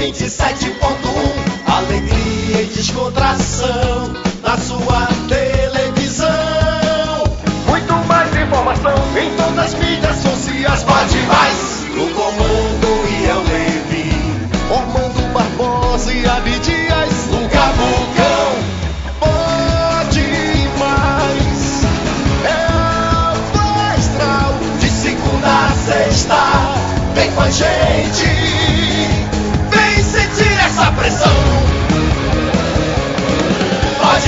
27.1. Alegria e descontração na sua televisão. Muito mais informação em todas as mídias sociais. Pode mais no comando e eu Levi. Ormando Barbosa e Abdias no Cabucão. Pode mais. É o astral de segunda a sexta. Vem com a gente.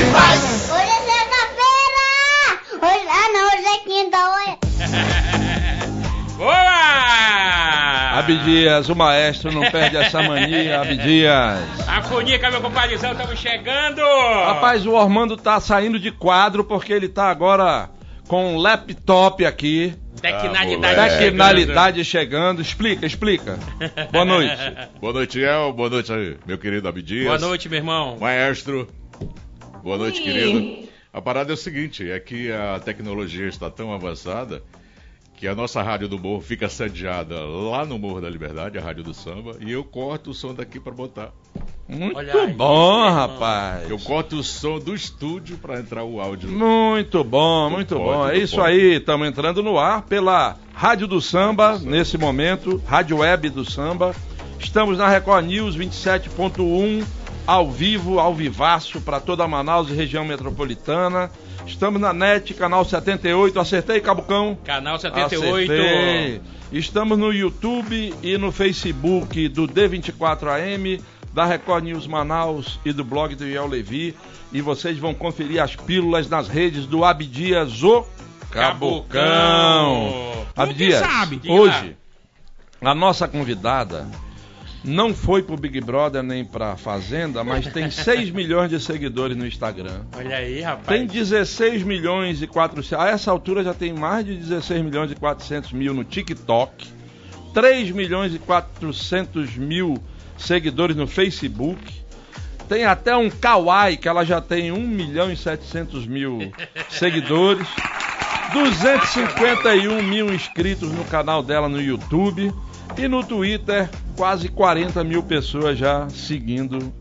Hoje é sexta-feira! Hoje, ah não, hoje é quinta, hoje. Boa! Abdias, o maestro não perde essa mania, Abdias. A Funica, meu compadrezão, estamos chegando! Rapaz, o Ormando tá saindo de quadro porque ele tá agora com um laptop aqui. Tecnalidade. Ah. Tecnalidade chegando. Explica, explica. Boa noite. Boa noite, El. Boa noite, aí, meu querido Abdias. Boa noite, meu irmão. Maestro. Boa noite, querido. A parada é o seguinte, é que a tecnologia está tão avançada que a nossa Rádio do Morro fica sediada lá no Morro da Liberdade, a Rádio do Samba, e eu corto o som daqui para botar. Muito Olha aí, bom, irmão. rapaz. Eu corto o som do estúdio para entrar o áudio. Muito bom, muito pode, bom. É isso pode. aí, estamos entrando no ar pela Rádio do Samba, nesse momento, Rádio Web do Samba. Estamos na Record News 27.1, ao vivo, ao vivaço, para toda Manaus e região metropolitana. Estamos na NET, canal 78. Acertei, Cabucão? Canal 78. Acertei. Estamos no YouTube e no Facebook do D24AM, da Record News Manaus e do blog do Iel Levi. E vocês vão conferir as pílulas nas redes do Abdias o Cabocão. Cabocão. Abdias, sabe? Hoje a nossa convidada não foi pro Big Brother nem pra Fazenda, mas tem 6 milhões de seguidores no Instagram. Olha aí, rapaz. Tem 16 milhões e 400. A essa altura já tem mais de 16 milhões e 400 mil no TikTok. 3 milhões e 400 mil seguidores no Facebook. Tem até um Kawaii, que ela já tem 1 milhão e 700 mil seguidores. 251 mil inscritos no canal dela no YouTube. E no Twitter, quase 40 mil pessoas já seguindo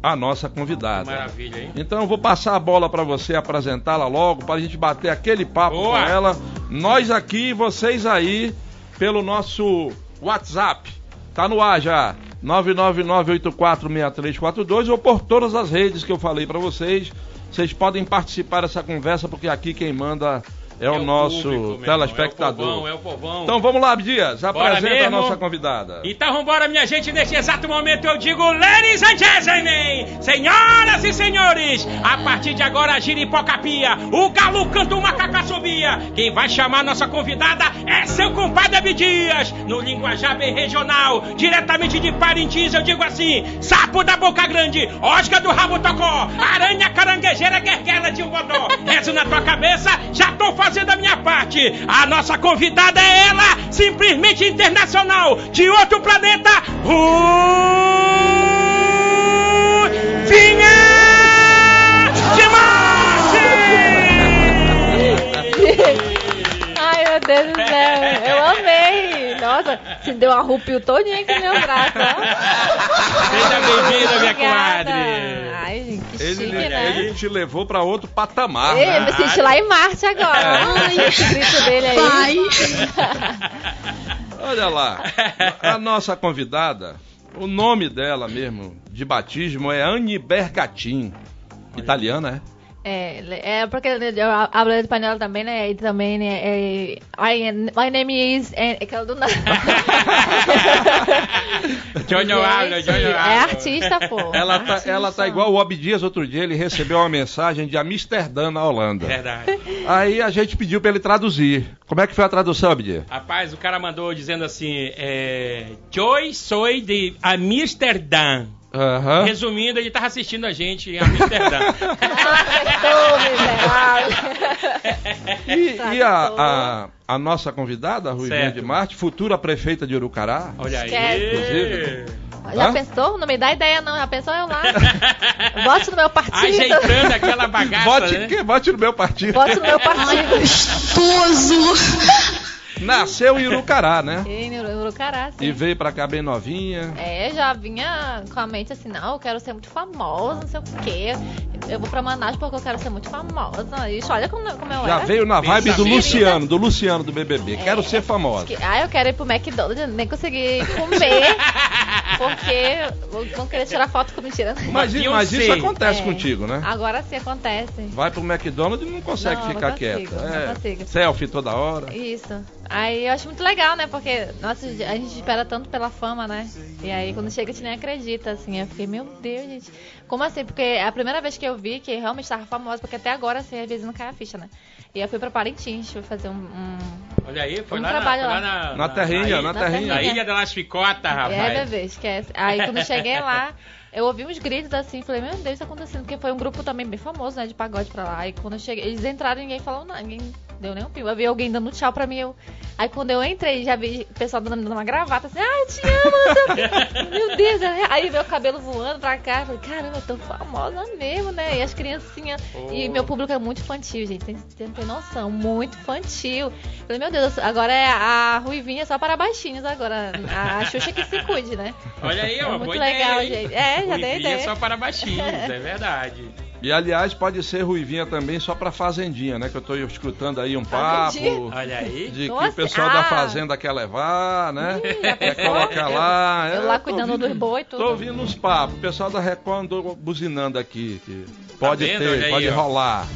a nossa convidada. Maravilha, hein? Então eu vou passar a bola para você apresentá-la logo, para a gente bater aquele papo Boa. com ela. Nós aqui, vocês aí, pelo nosso WhatsApp. Tá no ar já. 999846342 ou por todas as redes que eu falei para vocês. Vocês podem participar dessa conversa porque aqui quem manda é, o nosso público, meu irmão, telespectador. É o povão, é o povão. Então vamos lá, Abdias, apresenta a nossa convidada. Então vambora, minha gente, neste exato momento eu digo Ladies and gentlemen, senhoras e senhores, a partir de agora a giripocapia, o galo canta uma cacassobia, quem vai chamar nossa convidada é seu compadre Abdias, no linguajar bem regional, diretamente de Parintins eu digo assim, sapo da boca grande, osca do rabo tocó, aranha caranguejeira guerguela de um bodó, rezo na tua cabeça, já tô fazendo a minha parte, a nossa convidada é ela, simplesmente internacional, de outro planeta, Rufinha Ai, meu Deus do céu. Eu amei. Nossa, se deu uma rupio todinha aqui no meu braço, ó. Seja bem-vinda, minha Obrigada. comadre. Ai, gente, que Ele, chique, ele né? te levou para outro patamar. Ei, né? eu me senti lá em Marte agora. Ai, esse grito dele aí. Olha lá, a nossa convidada, o nome dela mesmo, de batismo, é Anne Bergatin. Italiana, é? É, é porque eu hablo espanhol também, né? E também, né? É, I, my name is... É, é que eu do nada. É artista, pô. Ela tá, Artista. ela tá igual o Abdias outro dia, ele recebeu uma mensagem de Amsterdã, na Holanda. Verdade. Aí a gente pediu pra ele traduzir. Como é que foi a tradução, Abdias? Rapaz, o cara mandou dizendo assim: é, Joy soy de Amsterdã. Aham. Resumindo, ele tava assistindo a gente em Amsterdã. E, e a, a, a nossa convidada, a Ruivinha de Marte, futura prefeita de Urucará. Olha aí. Inclusive. Já Hã? pensou? Não me dá ideia, não. Já pensou eu lá? Vote no meu partido. Ajeitando aquela bagaça, Vote, né? que, vote no meu partido. Vote no meu partido. Gostoso! Nasceu em Urucará, né? Em Uru- Urucará, sim. E veio pra cá bem novinha. É, já vinha com a mente assim, não, eu quero ser muito famosa, não sei o quê. Eu vou pra Manaus porque eu quero ser muito famosa. Ixi, olha como, como eu Já era. veio na vibe do. Luciano, do Luciano do BBB. Quero ser famosa. Que- ah, eu quero ir pro McDonald's, nem consegui comer, porque vão- querer tirar foto com mentira. Mas, i- mas isso acontece É. contigo, né? Agora sim acontece. Vai pro McDonald's e não consegue Não, não ficar consigo, quieta. não É, consigo. selfie toda hora. Isso. Aí eu acho muito legal, né? Porque, nossa, a gente espera tanto pela fama, né? E aí quando chega a gente nem acredita, assim. Eu fiquei, meu Deus, gente. Como assim? Porque é a primeira vez que eu vi que realmente estava famosa, porque até agora, assim, às vezes não cai a ficha, né? E eu fui pra Parintins, fui fazer um. um- Olha aí, foi Um lá, na, trabalho foi lá lá. na, Na terrinha, na Na terrinha. Na ilha das Ficotas, rapaz. É, bebê, esquece. Aí quando eu cheguei lá, eu ouvi uns gritos assim, falei, meu Deus, isso tá acontecendo, porque foi um grupo também bem famoso, né, de pagode pra lá. Aí quando eu cheguei, eles entraram e ninguém falou nada, ninguém deu nem um pio. Eu vi alguém dando tchau pra mim, eu. Aí quando eu entrei, já vi o pessoal dando, dando uma gravata assim, ah, eu te amo, não. Meu Deus, aí meu cabelo voando pra cá, eu falei, caramba, eu tô famosa mesmo, né? E as criancinhas. E meu público é muito infantil, gente. Tem, tem, tem noção, muito infantil. Falei, meu Deus, agora é a Ruivinha só para baixinhos agora. A Xuxa que se cuide, né? Olha aí, É ó, muito boa legal, ideia, gente. É, já dei Ruivinha ideia. só para baixinhos, é verdade. E aliás, pode ser ruivinha também só pra fazendinha, né? Que eu tô escutando aí um papo? Olha aí. de que Nossa, o pessoal da ah. fazenda quer levar, né? Quer colocar lá. Eu É, lá tô cuidando ouvindo- dos boi tudo. Tô ouvindo uns papos. O pessoal da Record andou buzinando aqui. Que pode Tá vendo? Olha ter, aí, pode ó. rolar.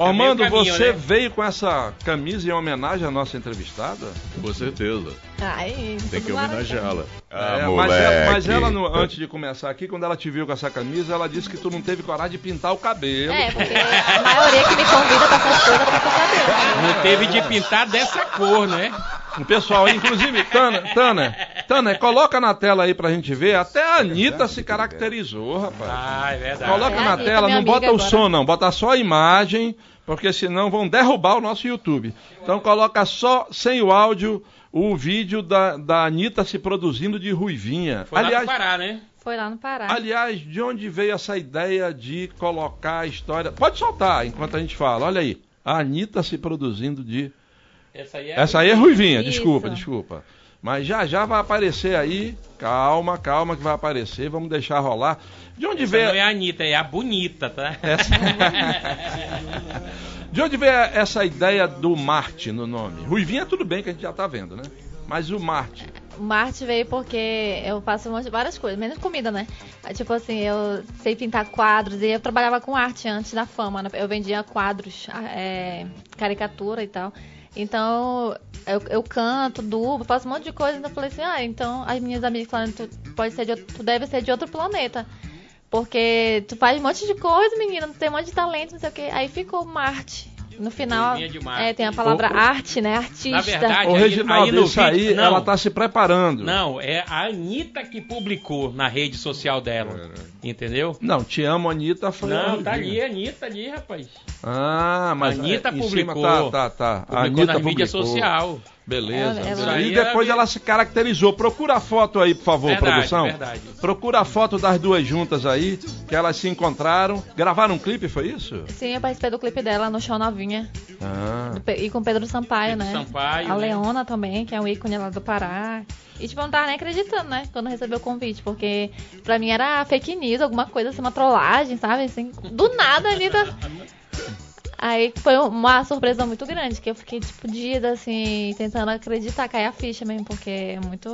Armando, caminho, você né? veio com essa camisa em homenagem à nossa entrevistada? Com certeza. Ai, Tem que homenageá-la. Ah, É, mas, ela, mas ela, no- antes de começar aqui, quando ela te viu com essa camisa, ela disse que tu não teve coragem de pintar o cabelo. É, porque a maioria que me convida pra essas coisas pinta o cabelo. Não teve de pintar dessa cor, né? O pessoal, inclusive, Tana, Tana, Tana, coloca na tela aí pra gente ver. Até a Anitta se caracterizou, rapaz. Ah, é verdade. Coloca É, na Anitta, tela, não bota amiga o agora. som não, bota só a imagem, porque senão vão derrubar o nosso YouTube. Então coloca só, sem o áudio, o vídeo da, da Anitta se produzindo de ruivinha. Foi aliás, lá no Pará, né? Foi lá no Pará. aliás, de onde veio essa ideia de colocar a história... Pode soltar enquanto a gente fala, olha aí. A Anitta se produzindo de... Essa aí é. Essa aí é ruivinha, Isso. desculpa, desculpa. Mas já já vai aparecer aí. Calma, calma que vai aparecer. Vamos deixar rolar. De onde Essa veio não é a Anitta, é a bonita, tá? essa... De onde veio essa ideia do Marte no nome? Ruivinha tudo bem que a gente já tá vendo, né? Mas o Marte. Marte veio porque eu faço um monte- várias coisas, menos comida, né? Tipo assim, eu sei pintar quadros e eu trabalhava com arte antes da fama, né? Eu vendia quadros, ah, é, caricatura e tal. Então, eu, eu canto, dublo, faço um monte de coisa. Então, eu falei assim, ah, então as minhas amigas falaram, tu, pode ser de tu deve ser de outro planeta. Porque tu faz um monte de coisa, menina, tu tem um monte de talento, não sei o quê. Aí ficou Marte. No final, é, tem a palavra O- arte, né? Artista. Na verdade, aí- Reginaldo, aí no isso aí não. ela tá se preparando. Não, é a Anitta que publicou na rede social dela. Entendeu? Não, te amo, Anitta. Foi Não, tá ali, Anitta ali, rapaz. Ah, mas A Anitta é, em cima publicou. Tá, tá, tá. A Publicou Anitta na mídia publicou. social. Beleza. Ela- ela- E depois ela se caracterizou. Procura a foto aí, por favor, Verdade, produção. verdade. Procura a foto das duas juntas aí, que elas se encontraram. Gravaram um clipe, foi isso? Sim, eu participei do clipe dela no Show Novinha. Ah. Do E com Pedro Sampaio, Pedro né? Sampaio, a né? Leona também, que é um ícone lá do Pará. E tipo, eu não tava nem acreditando, né? Quando eu recebi o convite, porque pra mim era fake news, alguma coisa assim, uma trollagem, sabe? Assim, do nada ali da. Aí foi uma surpresa muito grande, que eu fiquei, tipo, dias assim, tentando acreditar, cair a ficha mesmo, porque é muito.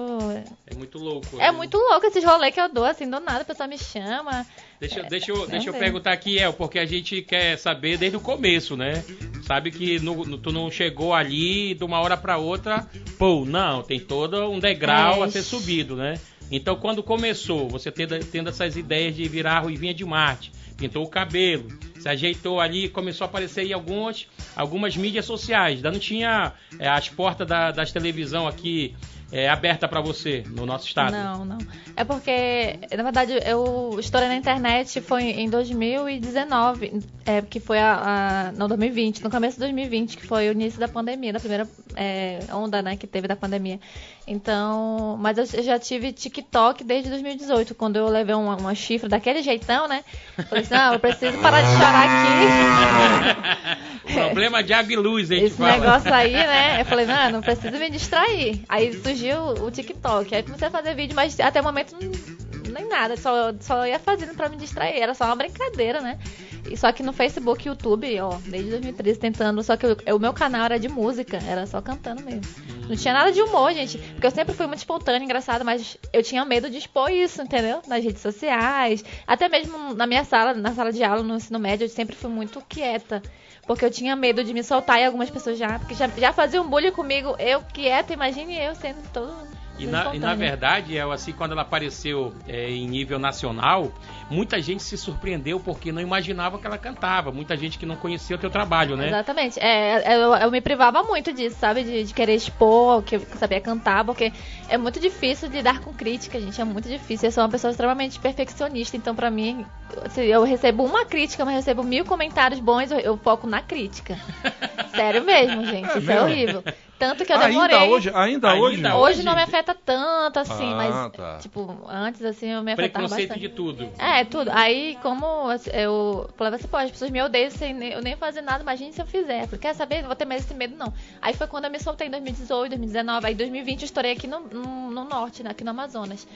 É muito louco. É né? muito louco esses rolês que eu dou, assim, do nada, a pessoa me chama. Deixa, deixa, eu, deixa eu perguntar aqui, El, porque a gente quer saber desde o começo, né? Sabe que no- no- tu não chegou ali de uma hora pra outra, pô, não, tem todo um degrau É. a ser subido, né? Então, quando começou, você tendo, tendo essas ideias de virar a Ruivinha de Marte, pintou o cabelo, se ajeitou ali, começou a aparecer em algumas, algumas mídias sociais. Ainda não tinha é, as portas da, das televisão aqui é, aberta para você no nosso estado? Não, não. É porque, na verdade, eu estourei na internet foi em 2019, é, que foi a, a. Não, 2020, no começo de 2020, que foi o início da pandemia, da primeira é, onda né, que teve da pandemia. Então, mas eu já tive TikTok desde 2018, quando eu levei uma, uma chifra daquele jeitão, né? Falei assim, não, eu preciso parar de chorar aqui. Problema de água e luz, hein? Esse negócio aí, né? Eu falei, não, não preciso me distrair. Aí surgiu o TikTok. Aí comecei a fazer vídeo, mas até o momento nem nada, só, só ia fazendo pra me distrair. Era só uma brincadeira, né? Só que no Facebook e YouTube, ó, desde 2013 tentando. Só que o, o meu canal era de música, era só cantando mesmo. Não tinha nada de humor, gente. Porque eu sempre fui muito espontânea, engraçada, mas eu tinha medo de expor isso, entendeu? Nas redes sociais. Até mesmo na minha sala, na sala de aula, no ensino médio, eu sempre fui muito quieta. Porque eu tinha medo de me soltar e algumas pessoas já. Porque já, já faziam bullying comigo, eu quieta, imagine eu sendo todo e na, e na, verdade, é assim, quando ela apareceu é, em nível nacional, muita gente se surpreendeu porque não imaginava que ela cantava. Muita gente que não conhecia o teu trabalho, né? Exatamente. É, eu, eu me privava muito disso, sabe? De, de, querer expor, que eu sabia cantar, porque é muito difícil lidar com crítica, gente. É muito difícil. Eu sou uma pessoa extremamente perfeccionista, então pra mim, se eu recebo uma crítica, mas recebo mil comentários bons, eu, eu foco na crítica. Sério mesmo, gente. É Isso é é horrível. Tanto que eu demorei. Ainda hoje? Ainda, ainda hoje? Hoje não me afeta tanto, assim, ah, mas, tá. tipo, antes, assim, eu me afetava Preconceito bastante. de tudo. É, tudo. Aí, como eu falava assim, pô, as pessoas me odeiam sem eu nem fazer nada, imagine se eu fizer. Eu falei, quer saber? Não vou ter mais esse medo, não. Aí foi quando eu me soltei em 2018, 2019. Aí, em 2020, eu estourei aqui no, no, no norte, né, aqui no Amazonas.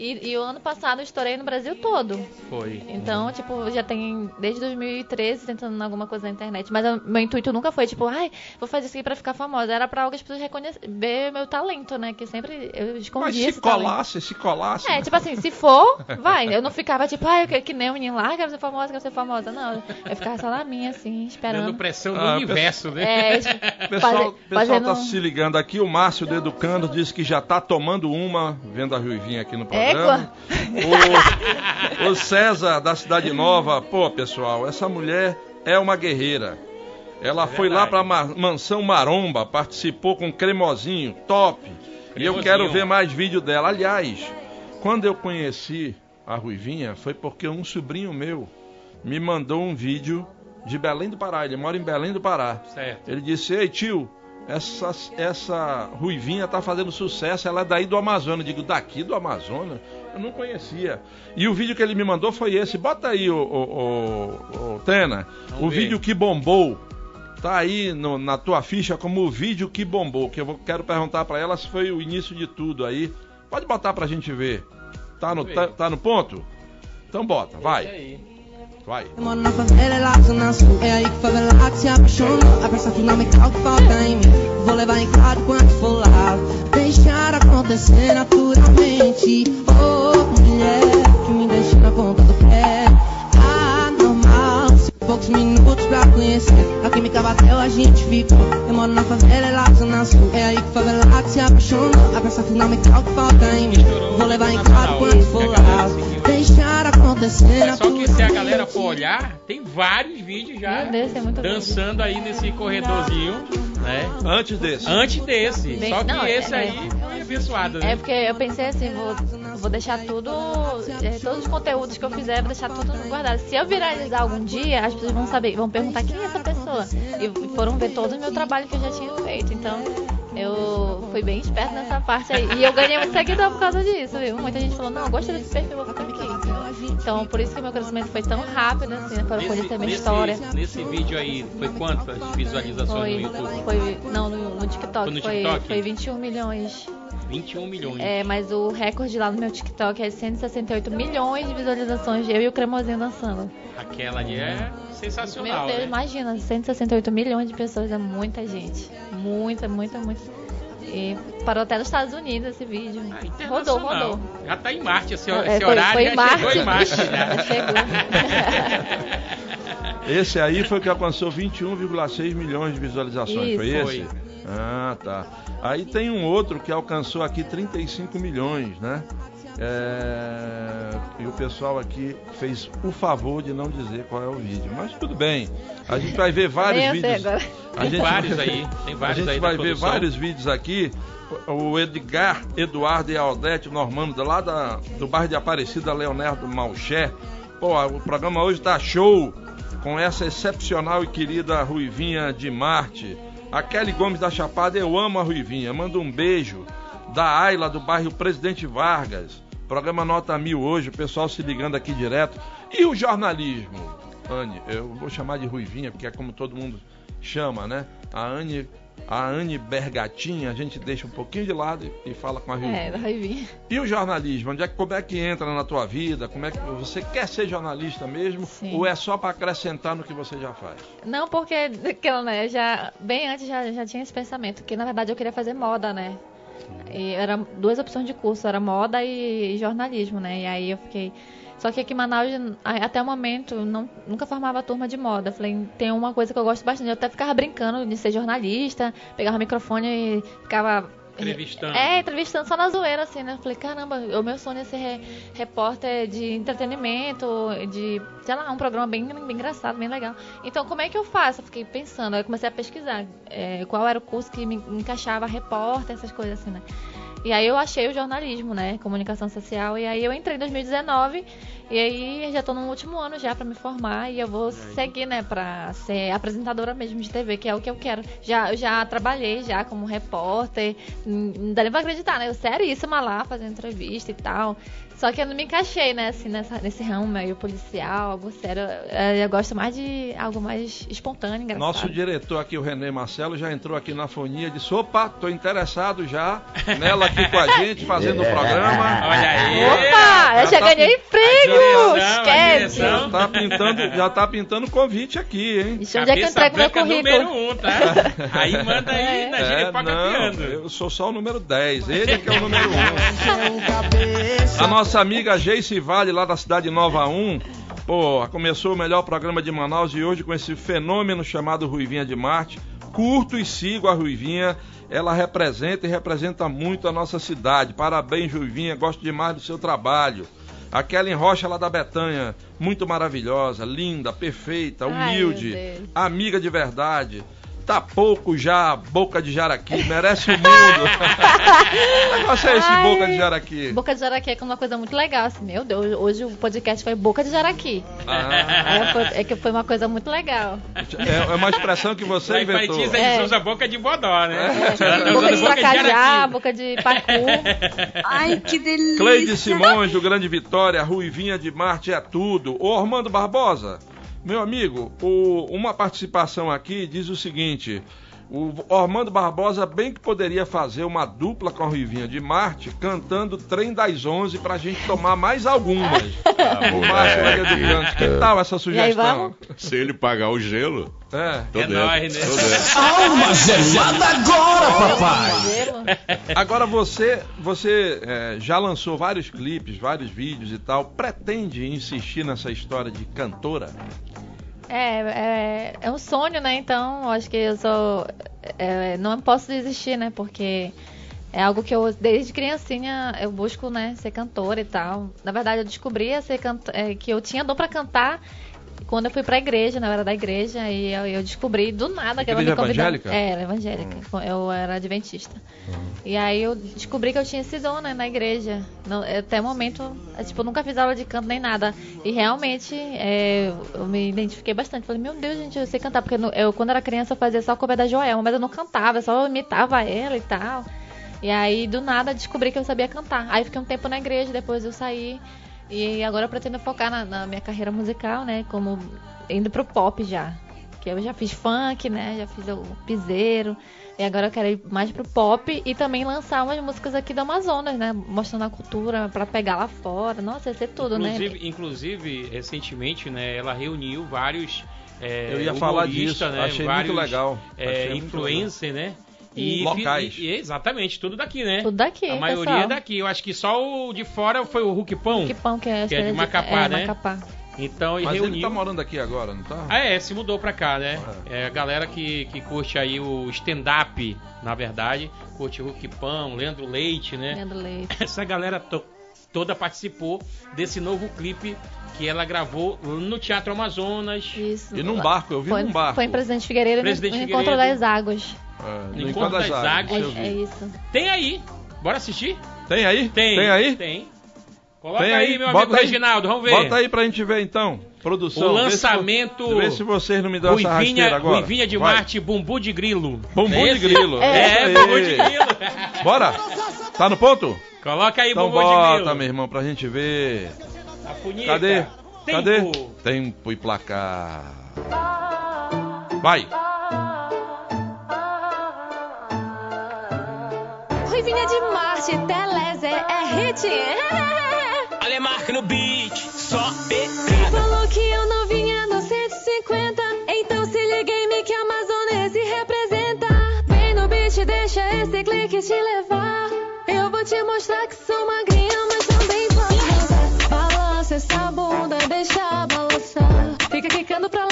E, e, o ano passado eu estourei no Brasil todo. Foi. Então, tipo, já tem desde 2013 tentando alguma coisa na internet. Mas o meu intuito nunca foi, tipo, ai, vou fazer isso aqui pra ficar famosa. Era pra as pessoas reconhecerem, ver meu talento, né? Que sempre eu escondia Mas se colasse, talento. se colasse. É, tipo assim, se for, vai. Eu não ficava, tipo, ai, que, que nem o menino lá, quero ser famosa, quero ser famosa. Não, eu ficava só na minha, assim, esperando. Dando pressão no ah, universo, né? É, tipo, pessoal, fazer, pessoal fazendo... tá se ligando aqui. O Márcio do Educando disse que já tá tomando uma, vendo a Ruivinha aqui no programa. Égua. O, o César da Cidade Nova, pô, pessoal, essa mulher é uma guerreira. Ela é foi lá pra Mansão Maromba, participou com Cremosinho, top. Cremosinho. E eu quero ver mais vídeo dela. Aliás, quando eu conheci a Ruivinha, foi porque um sobrinho meu me mandou um vídeo de Belém do Pará. Ele mora em Belém do Pará. Certo. Ele disse: Ei, tio, essa, essa ruivinha tá fazendo sucesso, ela é daí do Amazonas. Eu digo, daqui do Amazonas? Eu não conhecia. E o vídeo que ele me mandou foi esse. Bota aí, o, o, o, o Tena, Vamos o ver. vídeo que bombou. Tá aí no, na tua ficha como o vídeo que bombou. Que eu vou, quero perguntar para ela se foi o início de tudo aí. Pode botar pra gente ver. Tá no, tá, tá no ponto? Então bota, vai. Vai. Moro na zona sul. É aí que favelado se apaixonou. A peça fundamental que falta em mim. Vou levar em claro quando for lá. Deixar acontecer naturalmente. Oh, mulher, que me deixa na ponta Poucos minutos pra conhecer. A química bateu, a gente ficou. Eu moro na favela, lá zona sul. É aí que favelado se apaixonou. A peça fundamental que falta em mim. Vou levar em claro quando for lá. Deixar acontecer é só que se a galera for olhar, tem vários vídeos já Deus, é dançando aí nesse corredorzinho, né? Antes desse. Antes desse. Bem, só que não, esse é, aí foi abençoado, né? É porque eu pensei assim, vou, vou deixar tudo, é, todos os conteúdos que eu fizer, vou deixar tudo guardado. Se eu viralizar algum dia, as pessoas vão saber, vão perguntar quem é essa pessoa. E foram ver todo o meu trabalho que eu já tinha feito. Então, eu fui bem esperto nessa parte aí. E eu ganhei muito seguidor por causa disso, viu? Muita gente falou, não, eu gosto desse perfil, vou ficar aqui. Então, por isso que meu crescimento foi tão rápido, assim, para conhecer a minha nesse, história. Nesse vídeo aí, foi quantas visualizações foi, no YouTube? Foi, não, no, no TikTok, foi, no TikTok? Foi, foi 21 milhões. 21 milhões. É, mas o recorde lá no meu TikTok é 168 milhões de visualizações de eu e o Cremosinho dançando. Aquela ali é sensacional. Meu Deus, né? imagina, 168 milhões de pessoas é muita gente. Muita, muita, muita. E parou até nos Estados Unidos esse vídeo. Ah, rodou, rodou. Já tá em Marte esse, é, esse foi, horário. Foi já Marte. chegou em Marte. Já, já chegou. Esse aí foi que alcançou 21,6 milhões de visualizações, foi Isso. esse? Ah, tá. Aí tem um outro que alcançou aqui 35 milhões, né? É, E o pessoal aqui fez o favor de não dizer qual é o vídeo. Mas tudo bem. A gente vai ver vários vídeos. agora. A Tem gente vários vai- aí, tem A vários gente aí vai ver produção. vários vídeos aqui. O Edgar, Eduardo e Aldete Normando, lá da, do bairro de Aparecida, Leonardo Malché. Pô, o programa hoje tá show com essa excepcional e querida Ruivinha de Marte. A Kelly Gomes da Chapada, eu amo a Ruivinha. Manda um beijo. Da Ayla, do bairro Presidente Vargas. Programa Nota Mil hoje, o pessoal se ligando aqui direto. E o jornalismo? Anne, eu vou chamar de Ruivinha, porque é como todo mundo chama, né? A Anne, a Anne Bergatinha, a gente deixa um pouquinho de lado e, fala com a Ruivinha. É, vai vir. E o jornalismo? Onde é que, como é que entra na tua vida? Como é que você quer ser jornalista mesmo? Sim. Ou é só para acrescentar no que você já faz? Não, porque aquela, né, já bem antes já, já tinha esse pensamento, que na verdade eu queria fazer moda, né? E era duas opções de curso, era moda e jornalismo, né? E aí eu fiquei só que aqui em Manaus, até o momento, não, nunca formava turma de moda. Falei, tem uma coisa que eu gosto bastante. Eu até ficava brincando de ser jornalista, pegava o microfone e ficava. Entrevistando. É, entrevistando só na zoeira, assim, né? Falei, caramba, o meu sonho é ser re- repórter de entretenimento, de, sei lá, um programa bem, bem engraçado, bem legal. Então, como é que eu faço? Eu fiquei pensando, aí eu comecei a pesquisar é, qual era o curso que me encaixava repórter, essas coisas assim, né? E aí eu achei o jornalismo, né? Comunicação social. E aí eu entrei em 2019. E aí já tô no último ano já pra me formar. E eu vou seguir, né? Pra ser apresentadora mesmo de TV, que é o que eu quero. Já, eu já trabalhei já como repórter. Não dá nem pra acreditar, né? Eu seríssima lá, fazendo entrevista e tal. Só que eu não me encaixei, né? Assim, nessa, nesse ramo meio policial, algo sério. Eu, eu gosto mais de algo mais espontâneo, engraçado. Nosso diretor aqui, o Renê Marcelo, já entrou aqui na fonia e disse: opa, tô interessado já nela aqui com a gente, fazendo o programa. Olha aí. Opa! Já Eu já tá ganhei emprego! Esquece! Já tá pintando, já tá pintando convite aqui, hein? Ixi, onde é que eu entrego meu currículo? número um, tá? Aí manda aí É. na É, não, eu sou só o número 10, ele é que é o número 1. A nossa amiga Geice Vale, lá da cidade Nova 1, pô, começou o melhor programa de Manaus e hoje com esse fenômeno chamado Ruivinha de Marte. Curto e sigo a Ruivinha, ela representa e representa muito a nossa cidade. Parabéns, Ruivinha, gosto demais do seu trabalho. A Kellen Rocha lá da Betanha, muito maravilhosa, linda, perfeita, Ai, humilde, Deus. amiga de verdade. Tá pouco já, boca de jaraqui, merece o mundo. negócio é esse Ai. boca de jaraqui? Boca de Jaraqui é uma coisa muito legal, assim. Meu Deus, hoje o podcast foi Boca de Jaraqui. Ah, É, foi- é que foi uma coisa muito legal. é, é uma expressão que você Lá em inventou. Paitins eles É. usam boca de bodó, né? É. Tá boca de tracajá, jaraqui. boca de pacu. Ai, que delícia. Cleide Simões, do Grande Vitória, Ruivinha de Marte é tudo. Ô Armando Barbosa, meu amigo, o- uma participação aqui diz o seguinte. O Armando Barbosa bem que poderia fazer uma dupla com a Ruivinha de Marte cantando Trem das Onze pra gente tomar mais algumas. Ah, o Márcio. Vega de Cantos. Que tal essa sugestão? Se ele pagar o gelo, É. tô É dentro. nóis, né? Alma gelada agora, papai. Gelo. Agora você, você é, já lançou vários clipes, vários vídeos e tal. Pretende insistir nessa história de cantora? É, é, é um sonho, né? Então, acho que eu sou. é, não posso desistir, né? Porque é algo que eu, desde criancinha, eu busco, né? Ser cantora e tal. Na verdade, eu descobri ser canta- é, que eu tinha dom pra cantar quando eu fui pra igreja, na era da igreja, e eu, eu descobri do nada que ela me Igreja convidou. evangélica? É, era evangélica. Eu era adventista. E aí eu descobri que eu tinha esse dom, né, na igreja. Não- até o momento, é, tipo, eu nunca fiz aula de canto nem nada. E realmente, é, eu me identifiquei bastante. Falei, meu Deus, gente, eu sei cantar. Porque eu, quando era criança, eu fazia só cover da Joelma, mas eu não cantava, eu só imitava ela e tal. E aí, do nada, descobri que eu sabia cantar. Aí fiquei um tempo na igreja, depois eu saí. E agora eu pretendo focar na, na minha carreira musical, né? Como indo pro pop já. Que eu já fiz funk, né? Já fiz o piseiro. E agora eu quero ir mais pro pop e também lançar umas músicas aqui do Amazonas, né? Mostrando a cultura pra pegar lá fora. Nossa, ia ser tudo, né? Inclusive, inclusive, recentemente, né, ela reuniu vários. É, Eu ia falar disso, né, achei vários, muito legal. É, Achei muito influencer, né? E locais. e- exatamente, tudo daqui, né? Tudo daqui, A maioria pessoal. é daqui. Eu acho que só o de fora foi o Hulk Pão. Que pão que é? Que é de Macapá, é, né? Macapá. Então Mas reuniu. ele tá morando aqui agora, não tá? Ah, é, se mudou pra cá, né? É a galera que, que curte aí o stand-up, na verdade. Curte Hulk Pão, Leandro Leite, né? Leandro Leite. Essa galera to- toda participou desse novo clipe que ela gravou no Teatro Amazonas. Isso. E num barco, eu vi foi, num barco. Foi em Presidente Figueiredo, Presidente no Encontro Figueiredo. das Águas. É, no Encontro Encontro das das É, Águas, vi. é isso. Tem aí. Bora assistir? Tem aí? Tem. Tem aí? Tem. Coloca Tem aí, meu Bota amigo aí. Reginaldo, vamos ver. Bota aí pra gente ver então. Produção. O vê se- lançamento. Vê se vocês não me dão essa rasteira Ruivinha, agora. Ruivinha de Vai. Marte, Bumbu de Grilo. Bumbum É de grilo. É, aí. Bumbu de Grilo. Bora? Tá no ponto? Coloca aí, Então bota, meu irmão, pra gente ver. A punheta. Cadê? Tempo. Cadê? Tempo e placar. Vai. Ruivinha de Marte, Telés é, hit. Alemarque no beat, só Quem falou que eu não vinha no 150? Então se liguei, me que amazonense representa. Vem no beat, deixa esse clique te levar. Vou te mostrar que sou magrinha, mas também posso. Balança essa bunda, deixa balançar. Fica quicando pra lá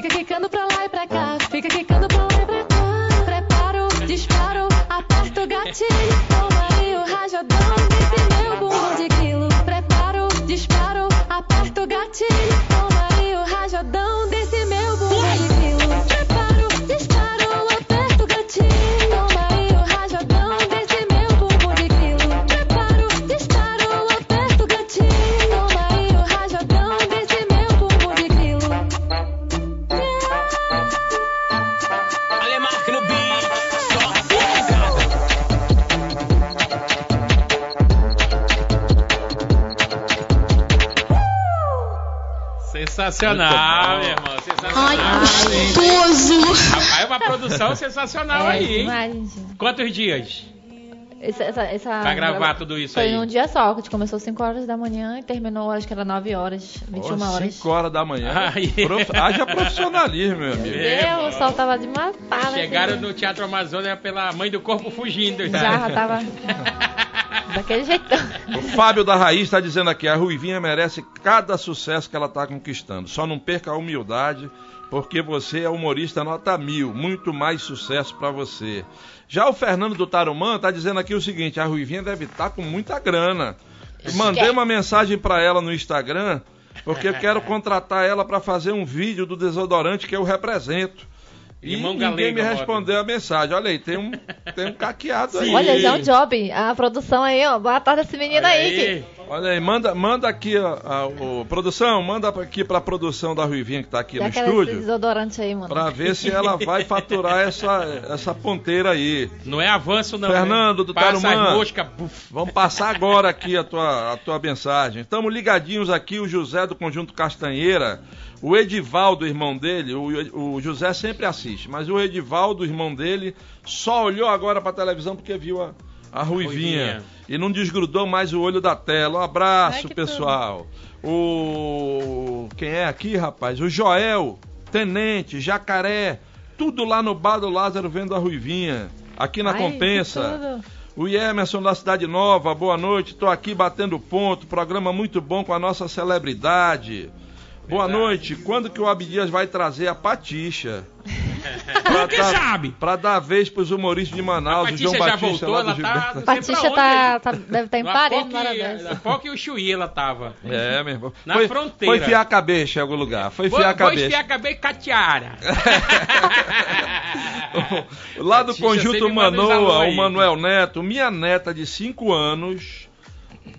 Fica quicando pra Sensacional, meu irmão. Sensacional. Rapaz, é uma produção sensacional É aí, hein? demais. Quantos dias? Essa, essa, essa Pra gravar tudo isso foi aí. num dia só, que a gente começou 5 horas da manhã e terminou, acho que era 9 horas, 21 horas. 5 horas da manhã. Ai. Prof... Haja profissionalismo, meu amigo. Meu, o sol tava de matar, né? Chegaram filho? no Teatro Amazônia pela mãe do corpo fugindo. Já, já tava daquele jeitão. O Fábio da Raiz está dizendo aqui: a Ruivinha merece cada sucesso que ela está conquistando. Só não perca a humildade, porque você é humorista nota mil. Muito mais sucesso para você. Já o Fernando do Tarumã está dizendo aqui o seguinte: a Ruivinha deve estar com muita grana. Mandei uma mensagem para ela no Instagram, porque eu quero contratar ela para fazer um vídeo do desodorante que eu represento. E ninguém galega, me respondeu a mensagem. Olha aí, tem um, tem um caqueado aí. Olha, já é um job. A produção aí, ó. Boa tarde esse menino Olha aí. aí. que- Olha aí, manda, manda aqui, a, a- o- produção, manda aqui pra produção da Ruivinha que tá aqui Já no estúdio, desodorante aí, mano. pra ver se ela vai faturar essa, essa ponteira aí. Não é avanço, não. Fernando né? do Passa Tarumã. buf. Vamos passar agora aqui a tua, a tua mensagem. Estamos ligadinhos aqui, o José do Conjunto Castanheira, o Edivaldo, irmão dele, o, o José sempre assiste, mas o Edivaldo, irmão dele, só olhou agora pra televisão porque viu a, a Ruivinha, Ruivinha. e não desgrudou mais o olho da tela. Um abraço, que pessoal. O quem é aqui, rapaz? O Joel, Tenente, Jacaré, tudo lá no bar do Lázaro vendo a Ruivinha. Aqui na Ai, Compensa. O Emerson da Cidade Nova, boa noite. Estou aqui batendo ponto. Programa muito bom com a nossa celebridade. Boa noite. Quando que o Abdias vai trazer a Patixa? Pra Quem dar, sabe? pra dar vez pros humoristas de Manaus, A o João já Batista voltou, lá do ela tá- Patrícia pra tá, tá- deve estar em Na Paris POC, na hora dessa. e o Chuí ela tava. É, meu irmão. Na foi, fronteira. Foi fiar a cabeça em algum lugar. Foi fiar a cabeça. esfiar a cabeça e catiara. Lá do Conjunto Manoa, o. Manuel Neto, minha neta de 5 anos,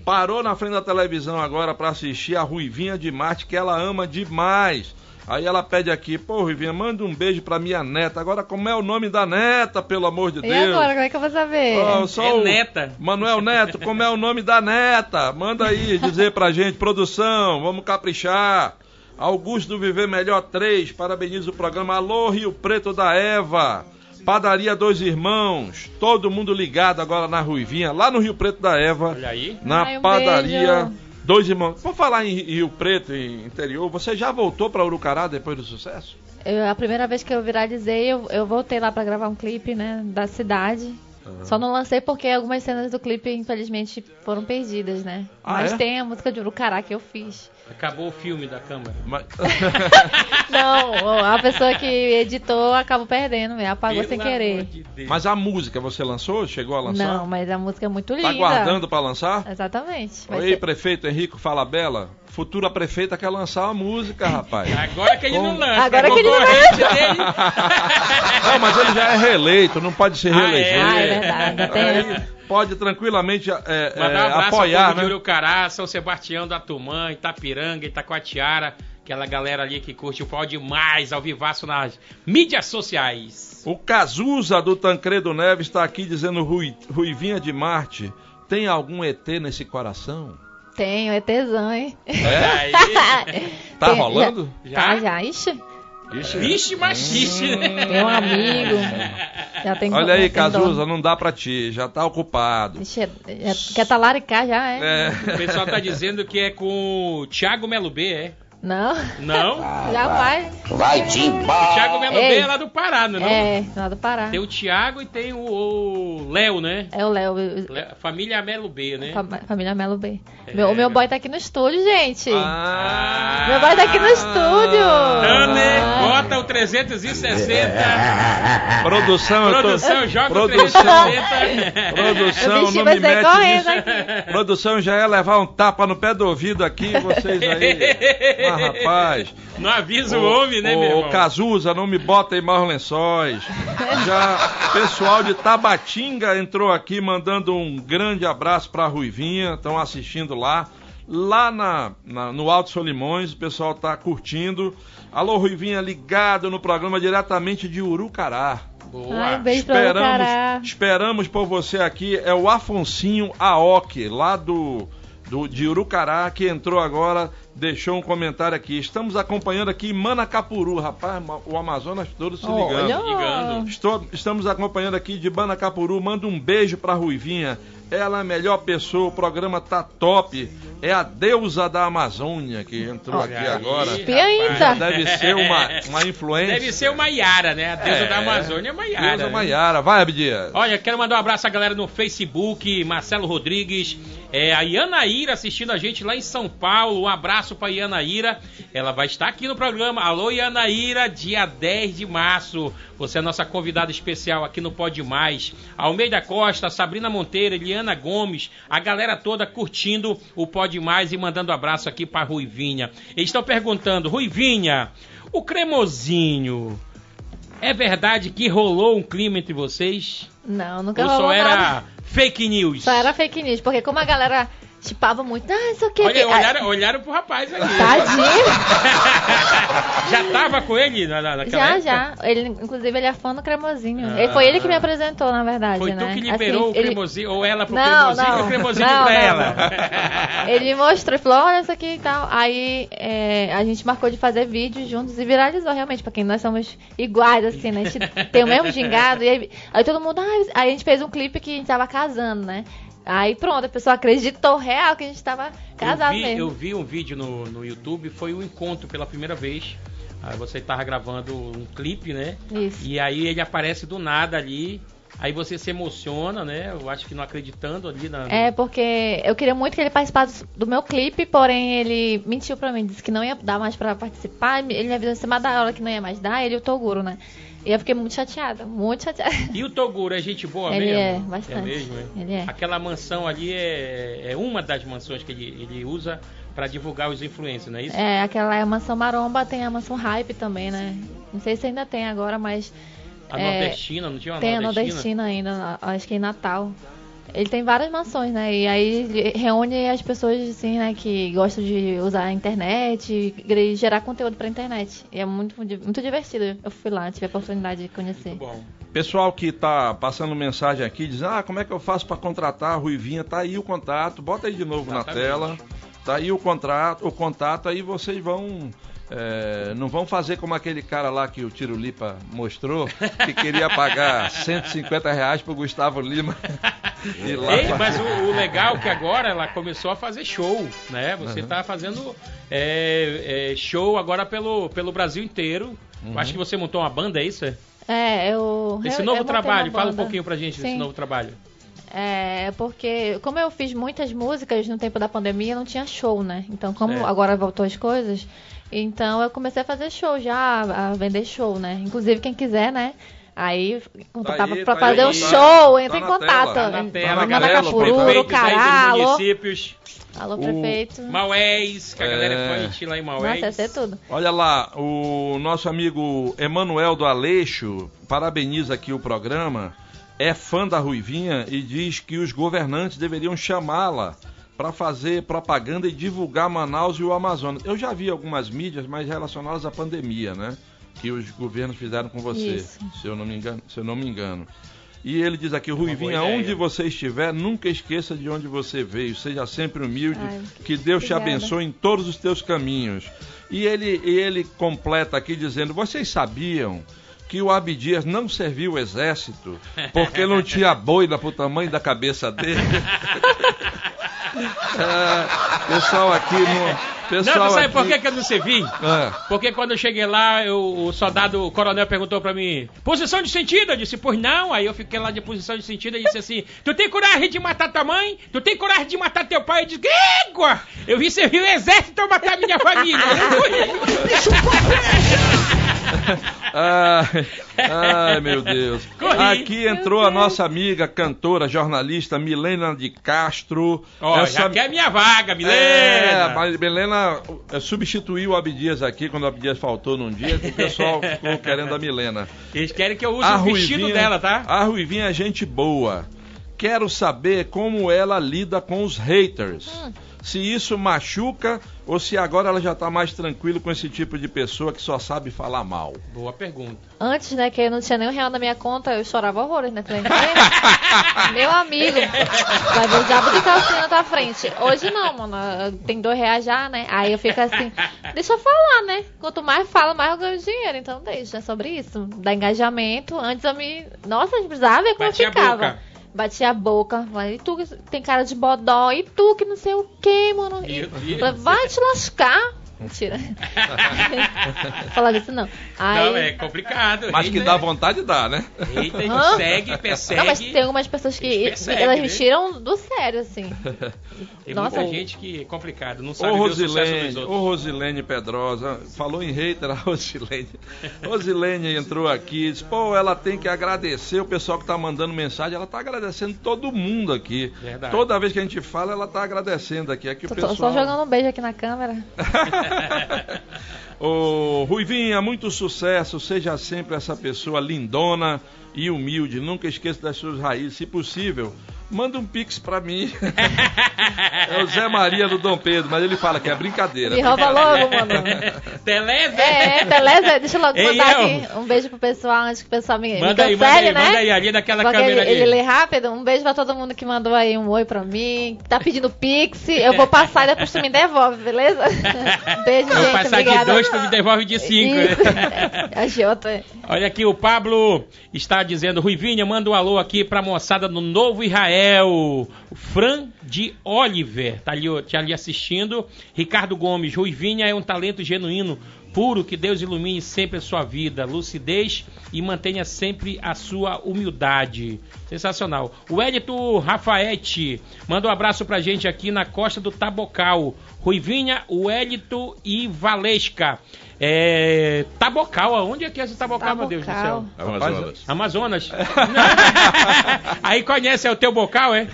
parou na frente da televisão agora pra assistir a Ruivinha de Marte, que ela ama demais. Aí ela pede aqui, pô, Ruivinha, manda um beijo pra minha neta. Agora, como é o nome da neta, pelo amor de E Deus? agora, como é que eu vou saber? Ó, só É o neta. Manuel Neto, como é o nome da neta? Manda aí dizer pra gente, produção, vamos caprichar. Augusto do Viver Melhor 3, parabeniza o programa. Alô, Rio Preto da Eva. Padaria Dois Irmãos, todo mundo ligado agora na Ruivinha, lá no Rio Preto da Eva, Olha aí. na Ai, um padaria beijo. Dois Irmãos. Vamos falar em Rio Preto, em interior, você já voltou pra Urucará depois do sucesso? Eu- a primeira vez que eu viralizei, eu, eu voltei lá pra gravar um clipe, né, da cidade. Só não lancei porque algumas cenas do clipe, infelizmente, foram perdidas, né? Ah, Mas é? tem a música de Urucará que eu fiz. Acabou o filme da câmera. Mas- Não, a pessoa que editou acabou perdendo, me apagou sem Pelo querer. amor de. Mas a música você lançou? Chegou a lançar? Não, mas a música é muito linda. Tá guardando pra lançar? Exatamente. Oi, ser- prefeito Henrico Falabella. Futura prefeita quer lançar uma música, rapaz. Agora que ele não Com- lança. Agora é que ele não dele. Não, mas ele já é reeleito, não pode se Ah, é? Ah, é verdade, até Aí pode tranquilamente é, Mandar é, um abraço apoiar, ao povo de né? Urucará, São Sebastião da Tumã, Itapiranga, Itacoatiara, aquela galera ali que curte o pau demais, ao vivaço nas mídias sociais. O Cazuza do Tancredo Neves está aqui dizendo Rui, Ruivinha de Marte. Tem algum ET nesse coração? Tenho, é tesão, hein? É? Aí, Tá rolando? já? Tá, já. Ixi, Vixe, machiste, né? tem um amigo. Já tem Olha aí, Cazuza, não dá pra ti, já tá ocupado. Ixi, é- é- quer talaricar já, é? É. O pessoal tá dizendo que é com o Thiago Melo B, é? Não, Não? jamais. O Thiago Melo B Ei. é lá do Pará, não é? não? É, lá do Pará. Tem o Thiago e tem o- Léo, né? É o Léo, Família Melo B, né? fam- família Melo B. É. Meu, o meu boy tá aqui no estúdio, gente. Ah, Meu boy tá aqui no estúdio. Dane, Ah. bota o 360. produção, eu tô... Produção, joga produção, o 360. produção, O não vai me mete correndo nisso. aqui. Produção já ia levar um tapa no pé do ouvido aqui, vocês aí. Ah, rapaz. Não avisa o homem, né, ô, meu irmão? Ô, Cazuza, não me bota em maus lençóis. Já pessoal de Tabatinga entrou aqui mandando um grande abraço pra Ruivinha, estão assistindo lá. Lá na, na- no Alto Solimões, o pessoal tá curtindo. Alô, Ruivinha, ligado no programa diretamente de Urucará. Boa. Ai, beijo. Esperamos, esperamos por você aqui. É o Afonsinho Aoki, lá do, do de Urucará, que entrou agora, deixou um comentário aqui. Estamos acompanhando aqui em Manacapuru, rapaz, o Amazonas todo se ligando. Olha. Ligando. Estou- estamos acompanhando aqui de Manacapuru. Manda um beijo pra Ruivinha. Ela é a melhor pessoa, o programa tá top. É a deusa da Amazônia que entrou Olha aqui aí, agora. Ainda. Deve ser uma, uma influência. Deve ser uma Yara, né? A deusa É. da Amazônia é uma Yara. Deusa né? Maiara. Vai, Abdias. Olha, quero mandar um abraço à galera no Facebook, Marcelo Rodrigues, é, a Ianaíra assistindo a gente lá em São Paulo. Um abraço pra Ianaíra. Ela vai estar aqui no programa. Alô, Ianaíra, dia 10 de março. Você é nossa convidada especial aqui no Pode Mais. Almeida Costa, Sabrina Monteiro, Eliana Gomes, a galera toda curtindo o Pode Mais e mandando abraço aqui pra Ruivinha. Eles estão perguntando, Ruivinha, o cremosinho. É verdade que rolou um clima entre vocês? Não, nunca Ou rolou só era nada. fake news? Só era fake news, porque como a galera chipava muito, ah, isso aqui. Olha, olharam, olharam pro rapaz aqui. Tadinho. já tava com ele na, na- naquela Já, época? já. Ele, inclusive, ele é fã do cremosinho. Ah. Ele, foi ele que me apresentou, na verdade, Foi né? tu que liberou Assim, o ele- cremosinho, ou ela pro Não, cremosinho não. e o cremosinho Não, pra não, ela? Ele me mostrou e falou, olha isso aqui e tal. Aí é, a gente marcou de fazer vídeo juntos e viralizou realmente, porque nós somos iguais, assim, né? A gente tem o mesmo gingado. E aí, aí todo mundo, ah, aí a gente fez um clipe que a gente tava casando, né? Aí pronto, a pessoa acreditou real que a gente tava casado eu, vi, mesmo. eu vi um vídeo no, no YouTube, foi o encontro pela primeira vez. Aí você tava gravando um clipe, né? Isso. E aí ele aparece do nada ali Aí você se emociona, né? Eu acho que não acreditando ali na. É, porque eu queria muito que ele participasse do meu clipe, porém ele mentiu pra mim, disse que não ia dar mais pra participar. Ele me avisou em cima da hora que não ia mais dar, ele e o Toguro, né? E eu fiquei muito chateada, muito chateada. E o Toguro é gente boa Ele mesmo? é, bastante. É mesmo, é? Ele é. Aquela mansão ali é, é uma das mansões que ele, ele usa pra divulgar os influencers, não é isso? É, aquela é a mansão maromba, tem a mansão hype também, né? Não sei se ainda tem agora, mas. A é, nordestina, não tinha uma Tem a nordestina? nordestina ainda, acho que em Natal. Ele tem várias mansões, né? E aí ele reúne as pessoas, assim, né, que gostam de usar a internet e gerar conteúdo pra internet. E é muito, muito divertido. Eu fui lá, tive a oportunidade de conhecer. Bom, Pessoal que tá passando mensagem aqui, diz: Ah, como é que eu faço para contratar a Ruivinha? Tá aí o contato, bota aí de novo Exatamente. na tela. Tá aí o contrato, o contato, aí vocês vão. É, não vão fazer como aquele cara lá que o Tiro Lipa mostrou, que queria pagar 150 reais pro Gustavo Lima. Ei, pra- mas o, o legal é que agora ela começou a fazer show, né? Você Uhum. tá fazendo é, é, show agora pelo, pelo Brasil inteiro. Uhum. Eu Acho que você montou uma banda, é isso? é? É, eu. Esse novo eu trabalho, fala um pouquinho pra gente desse Sim. novo trabalho. É, porque como eu fiz muitas músicas no tempo da pandemia, não tinha show, né? Então, como Certo. agora voltou as coisas, então eu comecei a fazer show já, a vender show, né? Inclusive, quem quiser, né? Aí, contratava aí, pra tá fazer aí, um tá- show, tá entra em contato. tela. Tá na Em- tela, na galera, prefeitos municípios, alô, O- prefeito. Maués, que a galera É. é fã lá em Maués. Nossa, ser tudo. Olha lá, o nosso amigo Emanuel do Aleixo parabeniza aqui o programa, é fã da Ruivinha e diz que os governantes deveriam chamá-la para fazer propaganda e divulgar Manaus e o Amazonas. Eu já vi algumas mídias, mas relacionadas à pandemia, né? Que os governos fizeram com você, Isso. se eu não me engano. Se eu não me engano. E ele diz aqui, Ruivinha, onde você estiver, nunca esqueça de onde você veio. Seja sempre humilde. Ai, que Deus te obrigada. abençoe em todos os teus caminhos. E ele, e ele completa aqui dizendo: Vocês sabiam que o Abdias não serviu o exército porque não tinha boina pro tamanho da cabeça dele? É, pessoal aqui no. Não, Pessoal tu sabe aqui, por que, que eu não servi? É. Porque quando eu cheguei lá, eu- o soldado, o coronel perguntou pra mim, posição de sentido? Eu disse, pois não. Aí eu fiquei lá de posição de sentido e disse assim, tu tem coragem de matar tua mãe? Tu tem coragem de matar teu pai? Eu disse, égua! Eu vim servir o exército pra matar minha família. Ai, ai, meu Deus. Aqui entrou a nossa amiga, cantora, jornalista Milena de Castro. Ó, já quer minha vaga, É, Milena. mas Milena é, substituiu o Abdias aqui quando o Abdias faltou num dia, que o pessoal ficou querendo a Milena. Eles querem que eu use o vestido dela, tá? A Ruivinha é gente boa. Quero saber como ela lida com os haters. Hum. Se isso machuca ou se agora ela já tá mais tranquila com esse tipo de pessoa que só sabe falar mal. Boa pergunta. Antes, né, que eu não tinha nenhum real na minha conta, eu chorava horrores, né? Meu amigo, vai ver o diabo de calcinha na tua frente. Hoje não, mano. Tem dois reais já, né? Aí eu fico assim, deixa eu falar, né? Quanto mais fala, mais eu ganho dinheiro. Então deixa, é sobre isso. Dá engajamento. Antes eu me. Nossa, precisava ver como Batia a eu ficava. Batia a boca. E tu que tem cara de bodó, e tu que não sei o que, mano. E, vai te lascar. Mentira. Falava isso não. Aí, Não, é complicado. Mas que Hater- dá vontade, dá, né? Hater Hã? segue, persegue. Não, mas tem algumas pessoas que Eles perseguem, elas né? me tiram do sério, assim. Tem Nossa. muita gente que é complicado, não sabe o sucesso Rosilene, dos ô outros. Rosilene Pedrosa, falou em hater a Rosilene. Rosilene entrou aqui e disse, pô, ela tem que agradecer o pessoal que tá mandando mensagem, ela tá agradecendo todo mundo aqui. Verdade. Toda vez que a gente fala, ela tá agradecendo aqui. aqui o Tô, tô pessoal... só jogando um beijo aqui na câmera. Ô, Ruivinha, muito sucesso. Seja sempre essa pessoa lindona e humilde. Nunca esqueça das suas raízes. Se possível, manda um pix pra mim. é o Zé Maria do Dom Pedro, mas ele fala que é brincadeira. Me rouba logo, mano. Beleza? É, beleza? Deixa eu logo Ei, mandar El. aqui um beijo pro pessoal antes que o pessoal me, me Manda aí, cancele, manda aí, né? manda aí, ali daquela Porque câmera ele, ali. ele lê rápido. Um beijo pra todo mundo que mandou aí um oi pra mim. que Tá pedindo pix. Eu vou passar e depois tu me devolve, beleza? Beijo, Vou gente. passar obrigada. de dois, tu me devolve de cinco. Isso. A Jota. Olha aqui, o Pablo está dizendo, Ruivinha, manda um alô aqui pra moçada do Novo Israel. O Fran de Oliver, tá ali, tá ali assistindo. Ricardo Gomes, Ruivinha é um talento genuíno. puro, que Deus ilumine sempre a sua vida, lucidez e mantenha sempre a sua humildade. Sensacional. O Edito Rafaete manda um abraço pra gente aqui na costa do Tabocal. Ruivinha, o Elito e Valesca. É, Tabocal, aonde é que é esse Tabocal, meu Deus do céu? Amazonas. Amazonas. Aí conhece é o teu bocal, é?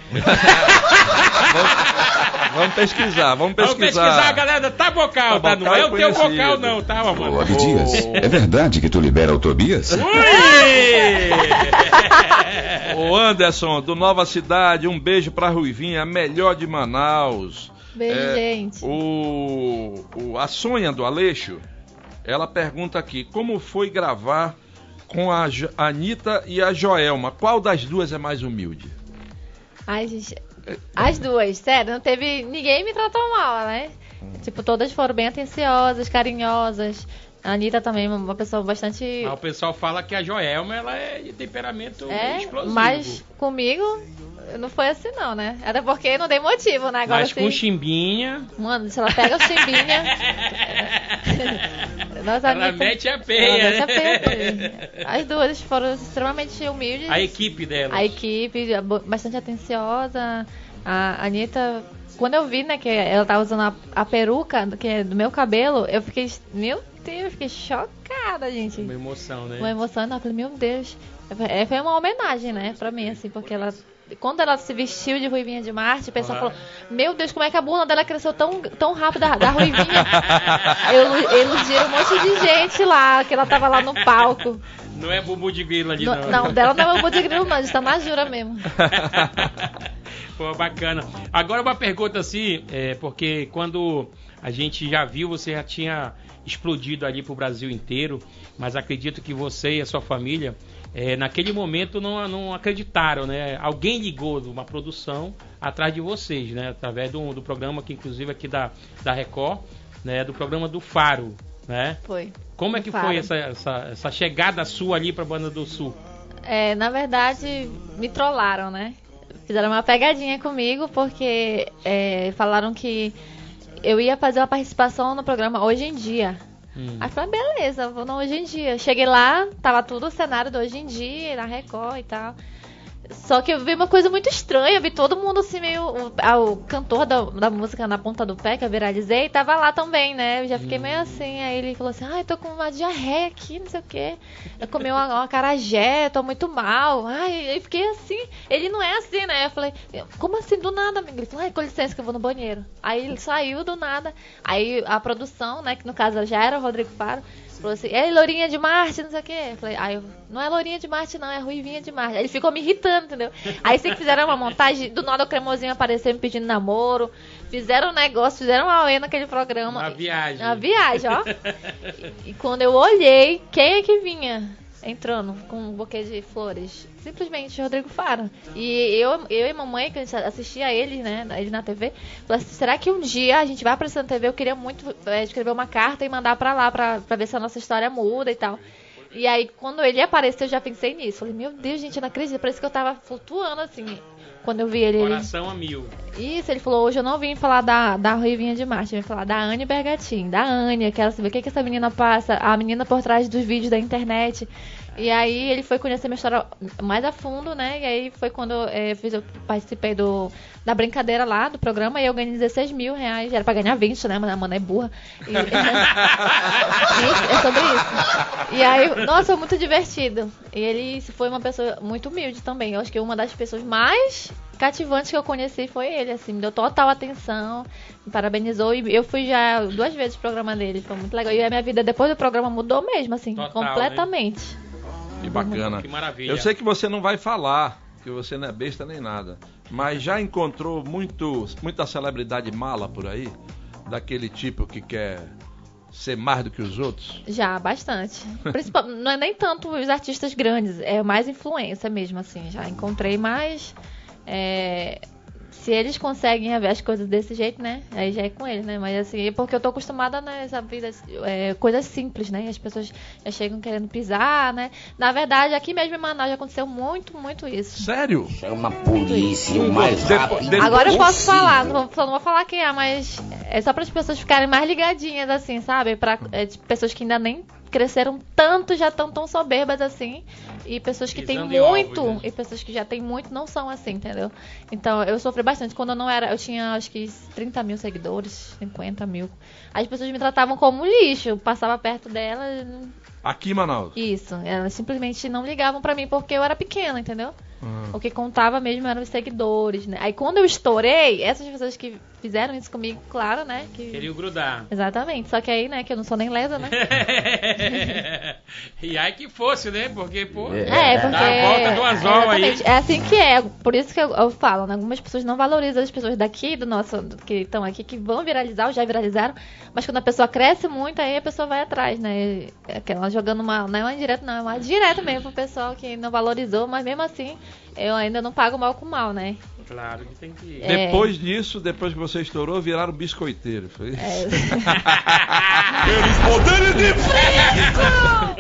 Vamos pesquisar, vamos Vamos pesquisar. pesquisar, galera. Tabocal, tá? Não Tabocal é é o teu conhecido. bocal, não, tá, mano? Ô, Abdias, é verdade que tu libera o Tobias? Ô Anderson, do Nova Cidade, um beijo pra Ruivinha, a melhor de Manaus. Beijo, É, gente. O, o- a Sonha do Aleixo, ela pergunta aqui, como foi gravar com a Jo- a Anitta e a Joelma? Qual das duas é mais humilde? Ai, gente. As duas, sério, não teve. Ninguém me tratou mal, né? Tipo, todas foram bem atenciosas, carinhosas. A Anitta também, uma pessoa bastante. O pessoal fala que a Joelma ela é de temperamento É, explosivo. mas comigo não foi assim, não, né? Até porque não dei motivo, né? Agora mas com sim. chimbinha. Mano, se ela pega o chimbinha. Nossa, Ela Anitta- mete a ela peia. mete a peia. As duas foram extremamente humildes. A equipe dela. A equipe bastante atenciosa. A Anitta, quando eu vi, né, que ela tava usando a, a peruca que é do meu cabelo, eu fiquei, meu Deus, eu fiquei chocada, gente. Uma emoção, né? Uma emoção, eu falei, meu Deus. É, foi uma homenagem, né, pra mim, assim, porque ela. Quando ela se vestiu de Ruivinha de Marte, o pessoal Aham. falou: Meu Deus, como é que a bunda dela cresceu tão, tão rápido da, da Ruivinha? eu iludiram um monte de gente lá, que ela tava lá no palco. Não é bumbum de grilo ali, Não, não. não, dela não é o de grilo, não, está na jura mesmo. Pô, bacana. Agora uma pergunta assim, é, porque quando a gente já viu, você já tinha explodido ali pro Brasil inteiro, mas acredito que você e a sua família, é, naquele momento não, não acreditaram, né? Alguém ligou de uma produção atrás de vocês, né? Através do, do programa que inclusive aqui da, da Record, né? Do programa do Faro, né? Foi. Como é que Faro. foi essa, essa, essa chegada sua ali pra Banda do Sul? É, na verdade, me trollaram, né? Fizeram uma pegadinha comigo porque é, falaram que eu ia fazer uma participação no programa Hoje em Dia. Hum. Aí eu falei, ah, beleza, vou no Hoje em Dia. Cheguei lá, tava tudo o cenário do Hoje em Dia, na Record e tal. Só que eu vi uma coisa muito estranha, vi todo mundo assim, meio. O, ah, o cantor da, da música na ponta do pé, que eu viralizei, tava lá também, né? Eu já fiquei meio assim. Aí ele falou assim: ai, tô com uma diarreia aqui, não sei o quê. Eu comi uma, uma carajé, tô muito mal. Ai, eu fiquei assim. Ele não é assim, né? Eu falei: como assim, do nada, amigo? Ele falou: ai, com licença que eu vou no banheiro. Aí ele saiu do nada. Aí a produção, né, que no caso já era o Rodrigo Faro. Falou assim, é Lourinha de Marte, não sei o quê. Eu falei, aí eu, não é Lourinha de Marte, não, é Ruivinha de Marte. Aí ele ficou me irritando, entendeu? Aí sei que fizeram uma montagem, do nada o cremosinho apareceu me pedindo namoro. Fizeram um negócio, fizeram uma auê naquele programa. Uma viagem. Uma viagem, ó. E quando eu olhei, quem é que vinha entrando com um buquê de flores? Simplesmente Rodrigo Faro. E eu, eu e mamãe, que a gente assistia a ele, né, ele na TV, falei assim, será que um dia a gente vai aparecer na TV? Eu queria muito é, escrever uma carta e mandar pra lá, pra, pra ver se a nossa história muda e tal. E aí, quando ele apareceu, eu já pensei nisso. Falei, meu Deus, gente, eu não acredito. Parece que eu tava flutuando, assim, quando eu vi ele. ele... Coração a mil. Isso, ele falou, hoje eu não vim falar da, da Ruivinha de Marte, eu vim falar da Anne Bergatin, da Anne, quero saber o que, que essa menina passa, a menina por trás dos vídeos da internet. E aí ele foi conhecer minha história mais a fundo, né? E aí foi quando eu, fiz, eu participei do, da brincadeira lá do programa e eu ganhei 16 mil reais. Era pra ganhar 20, né? Mas a mana é burra. E, é sobre isso. E aí, nossa, foi muito divertido. E ele foi uma pessoa muito humilde também. Eu acho que uma das pessoas mais cativantes que eu conheci foi ele, assim, me deu total atenção, me parabenizou e eu fui já duas vezes pro programa dele, foi muito legal. E a minha vida depois do programa mudou mesmo, assim, Total, completamente. Que bacana. Que maravilha. Eu sei que você não vai falar, que você não é besta nem nada, mas já encontrou muito, muita celebridade mala por aí? Daquele tipo que quer ser mais do que os outros? Já, bastante. Principal, não é nem tanto os artistas grandes, é mais influência mesmo, assim. Já encontrei mais. é, Se eles conseguem ver as coisas desse jeito, né? Aí já é com eles, né? Mas assim, é porque eu tô acostumada nessa vida, é, coisas simples, né? As pessoas já chegam querendo pisar, né? Na verdade, aqui mesmo em Manaus já aconteceu muito, muito isso. Sério? Chama a polícia o mais rápido depo- Agora eu posso falar, não vou, só não vou falar quem é, mas é só para as pessoas ficarem mais ligadinhas, assim, sabe? Pra é, pessoas que ainda nem cresceram tanto, já estão tão soberbas assim. E pessoas que têm Pisando muito, né? e pessoas que já têm muito não são assim, entendeu? Então eu sofri bastante. Quando eu não era, eu tinha acho que 30 mil seguidores, 50 mil. As pessoas me tratavam como lixo, eu passava perto delas. Aqui em Manaus. Isso, elas simplesmente não ligavam pra mim porque eu era pequena, entendeu? Ah. O que contava mesmo eram os seguidores, né? Aí quando eu estourei, essas pessoas que fizeram isso comigo, claro, né? Que... Queriam grudar. Exatamente. Só que aí, né, que eu não sou nem lesa, né? e aí que fosse, né? Porque, pô. É, porque. Dá a volta do anzol aí. É assim que é. Por isso que eu, eu falo, né? Algumas pessoas não valorizam as pessoas daqui, do nosso. do- que estão aqui, que vão viralizar, ou já viralizaram. Mas quando a pessoa cresce muito, aí a pessoa vai atrás, né? É aquela jogando uma. Não é uma indireta, não, é uma direta mesmo pro pessoal que não valorizou, mas mesmo assim, eu ainda não pago mal com mal, né? Claro que tem que. É. Depois disso, depois que você estourou, viraram biscoiteiro. Foi isso? É. Pelos poderes de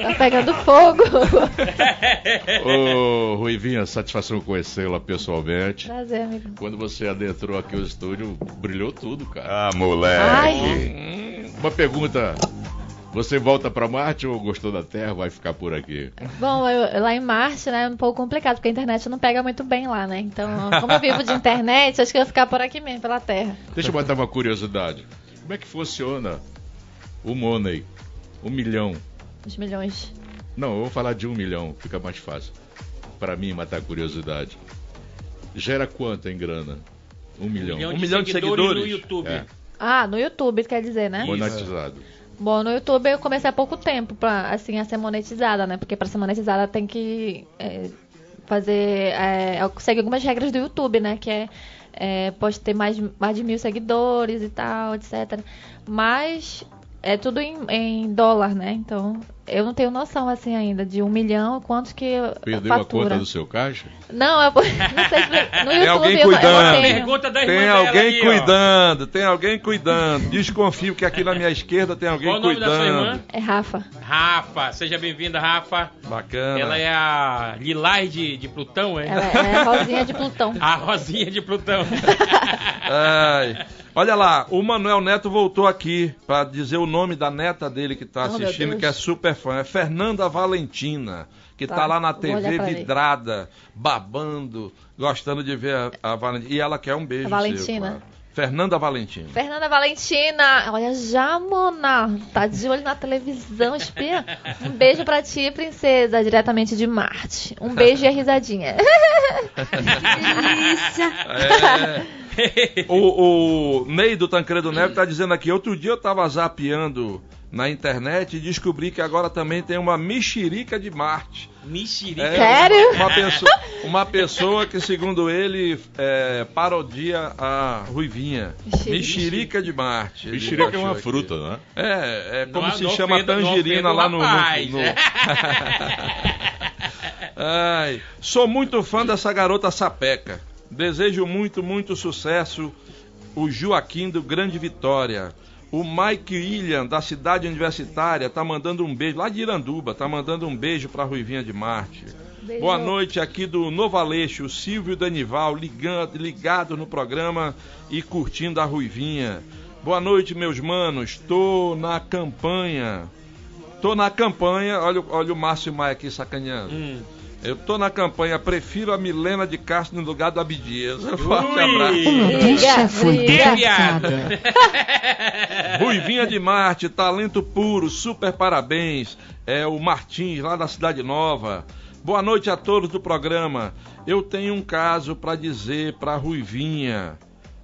Tá pegando fogo. Ô, Ruivinha, satisfação conhecê-la pessoalmente. Prazer, amigo. Quando você adentrou aqui o estúdio, brilhou tudo, cara. Ah, moleque. Ai. Uma pergunta. Você volta pra Marte ou gostou da Terra? Vai ficar por aqui? Bom, eu- lá em Marte, né, é um pouco complicado, porque a internet não pega muito bem lá, né? Então, como eu vivo de internet, acho que eu vou ficar por aqui mesmo, pela Terra. Deixa eu botar uma curiosidade. Como é que funciona o Money? Um milhão. Os milhões. Não, eu vou falar de um milhão, fica mais fácil. Pra mim matar a curiosidade. Gera quanto em grana? Um milhão. milhão Um de milhão de seguidores no? YouTube. É, Ah, no YouTube, quer dizer, né? monetizado. Bom, no YouTube eu comecei há pouco tempo pra, assim, a ser monetizada, né? Porque pra ser monetizada tem que é, fazer... É, segue algumas regras do YouTube, né? Que é, é, pode ter mais, mais de mil seguidores e tal, etc. Mas é tudo em, em dólar, né? Então, eu não tenho noção, assim, ainda de um milhão, quanto que Perdeu a fatura. conta do seu caixa? Não, eu não sei se... No YouTube alguém eu, não- eu cuidando. Pergunta da irmã Tem alguém aí, ó. cuidando, tem alguém cuidando. Desconfio que aqui na minha esquerda tem alguém Qual o nome da sua cuidando. irmã? É Rafa. Rafa, seja bem-vinda, Rafa. Bacana. Ela é a Lilás de, de Plutão, é? Ela é a Rosinha de Plutão. A Rosinha de Plutão. Ai. Olha lá, o Manuel Neto voltou aqui pra dizer o nome da neta dele que tá Oh, assistindo, Deus. que é super É Fernanda Valentina, que tá, Tá, lá na TV ele. vidrada, babando, gostando de ver a, a Valentina. E ela quer um beijo A Valentina. seu. Fernanda Valentina. Fernanda Valentina, olha, já, Mona, tá de olho na televisão, espia. Um beijo pra ti, princesa, diretamente de Marte. Um beijo e a risadinha. Delícia. É. o, o Ney do Tancredo Neves tá dizendo aqui, outro dia eu tava zapeando na internet e descobri que agora também tem uma mexerica de Marte. Mexerica. É, Sério? Uma pessoa, uma pessoa que, segundo ele, é, parodia a Ruivinha. Mexerica. Mexerica de Marte. Mexerica é uma achou fruta, aqui. não é? É, é como Não- se não chama ofenda- tangerina lá no. no- no- Ai, sou muito fã dessa garota sapeca. Desejo muito, muito sucesso. O Joaquim do Grande Vitória. O Mike William, da cidade universitária, tá mandando um beijo. Lá de Iranduba, tá mandando um beijo pra Ruivinha de Marte. Beijo. Boa noite aqui do Novo Aleixo, o Silvio Danival, ligando, ligado no programa e curtindo a Ruivinha. Boa noite, meus manos. Tô na campanha. Tô na campanha. Olha, o- olha o Márcio Maia aqui sacaneando. Hum. Eu tô na campanha, prefiro a Milena de Castro no lugar do Abdias. Forte Ui. abraço. Briga. viado. Ruivinha de Marte, talento puro, super parabéns. É o Martins, lá da Cidade Nova. Boa noite a todos do programa. Eu tenho um caso para dizer para Ruivinha.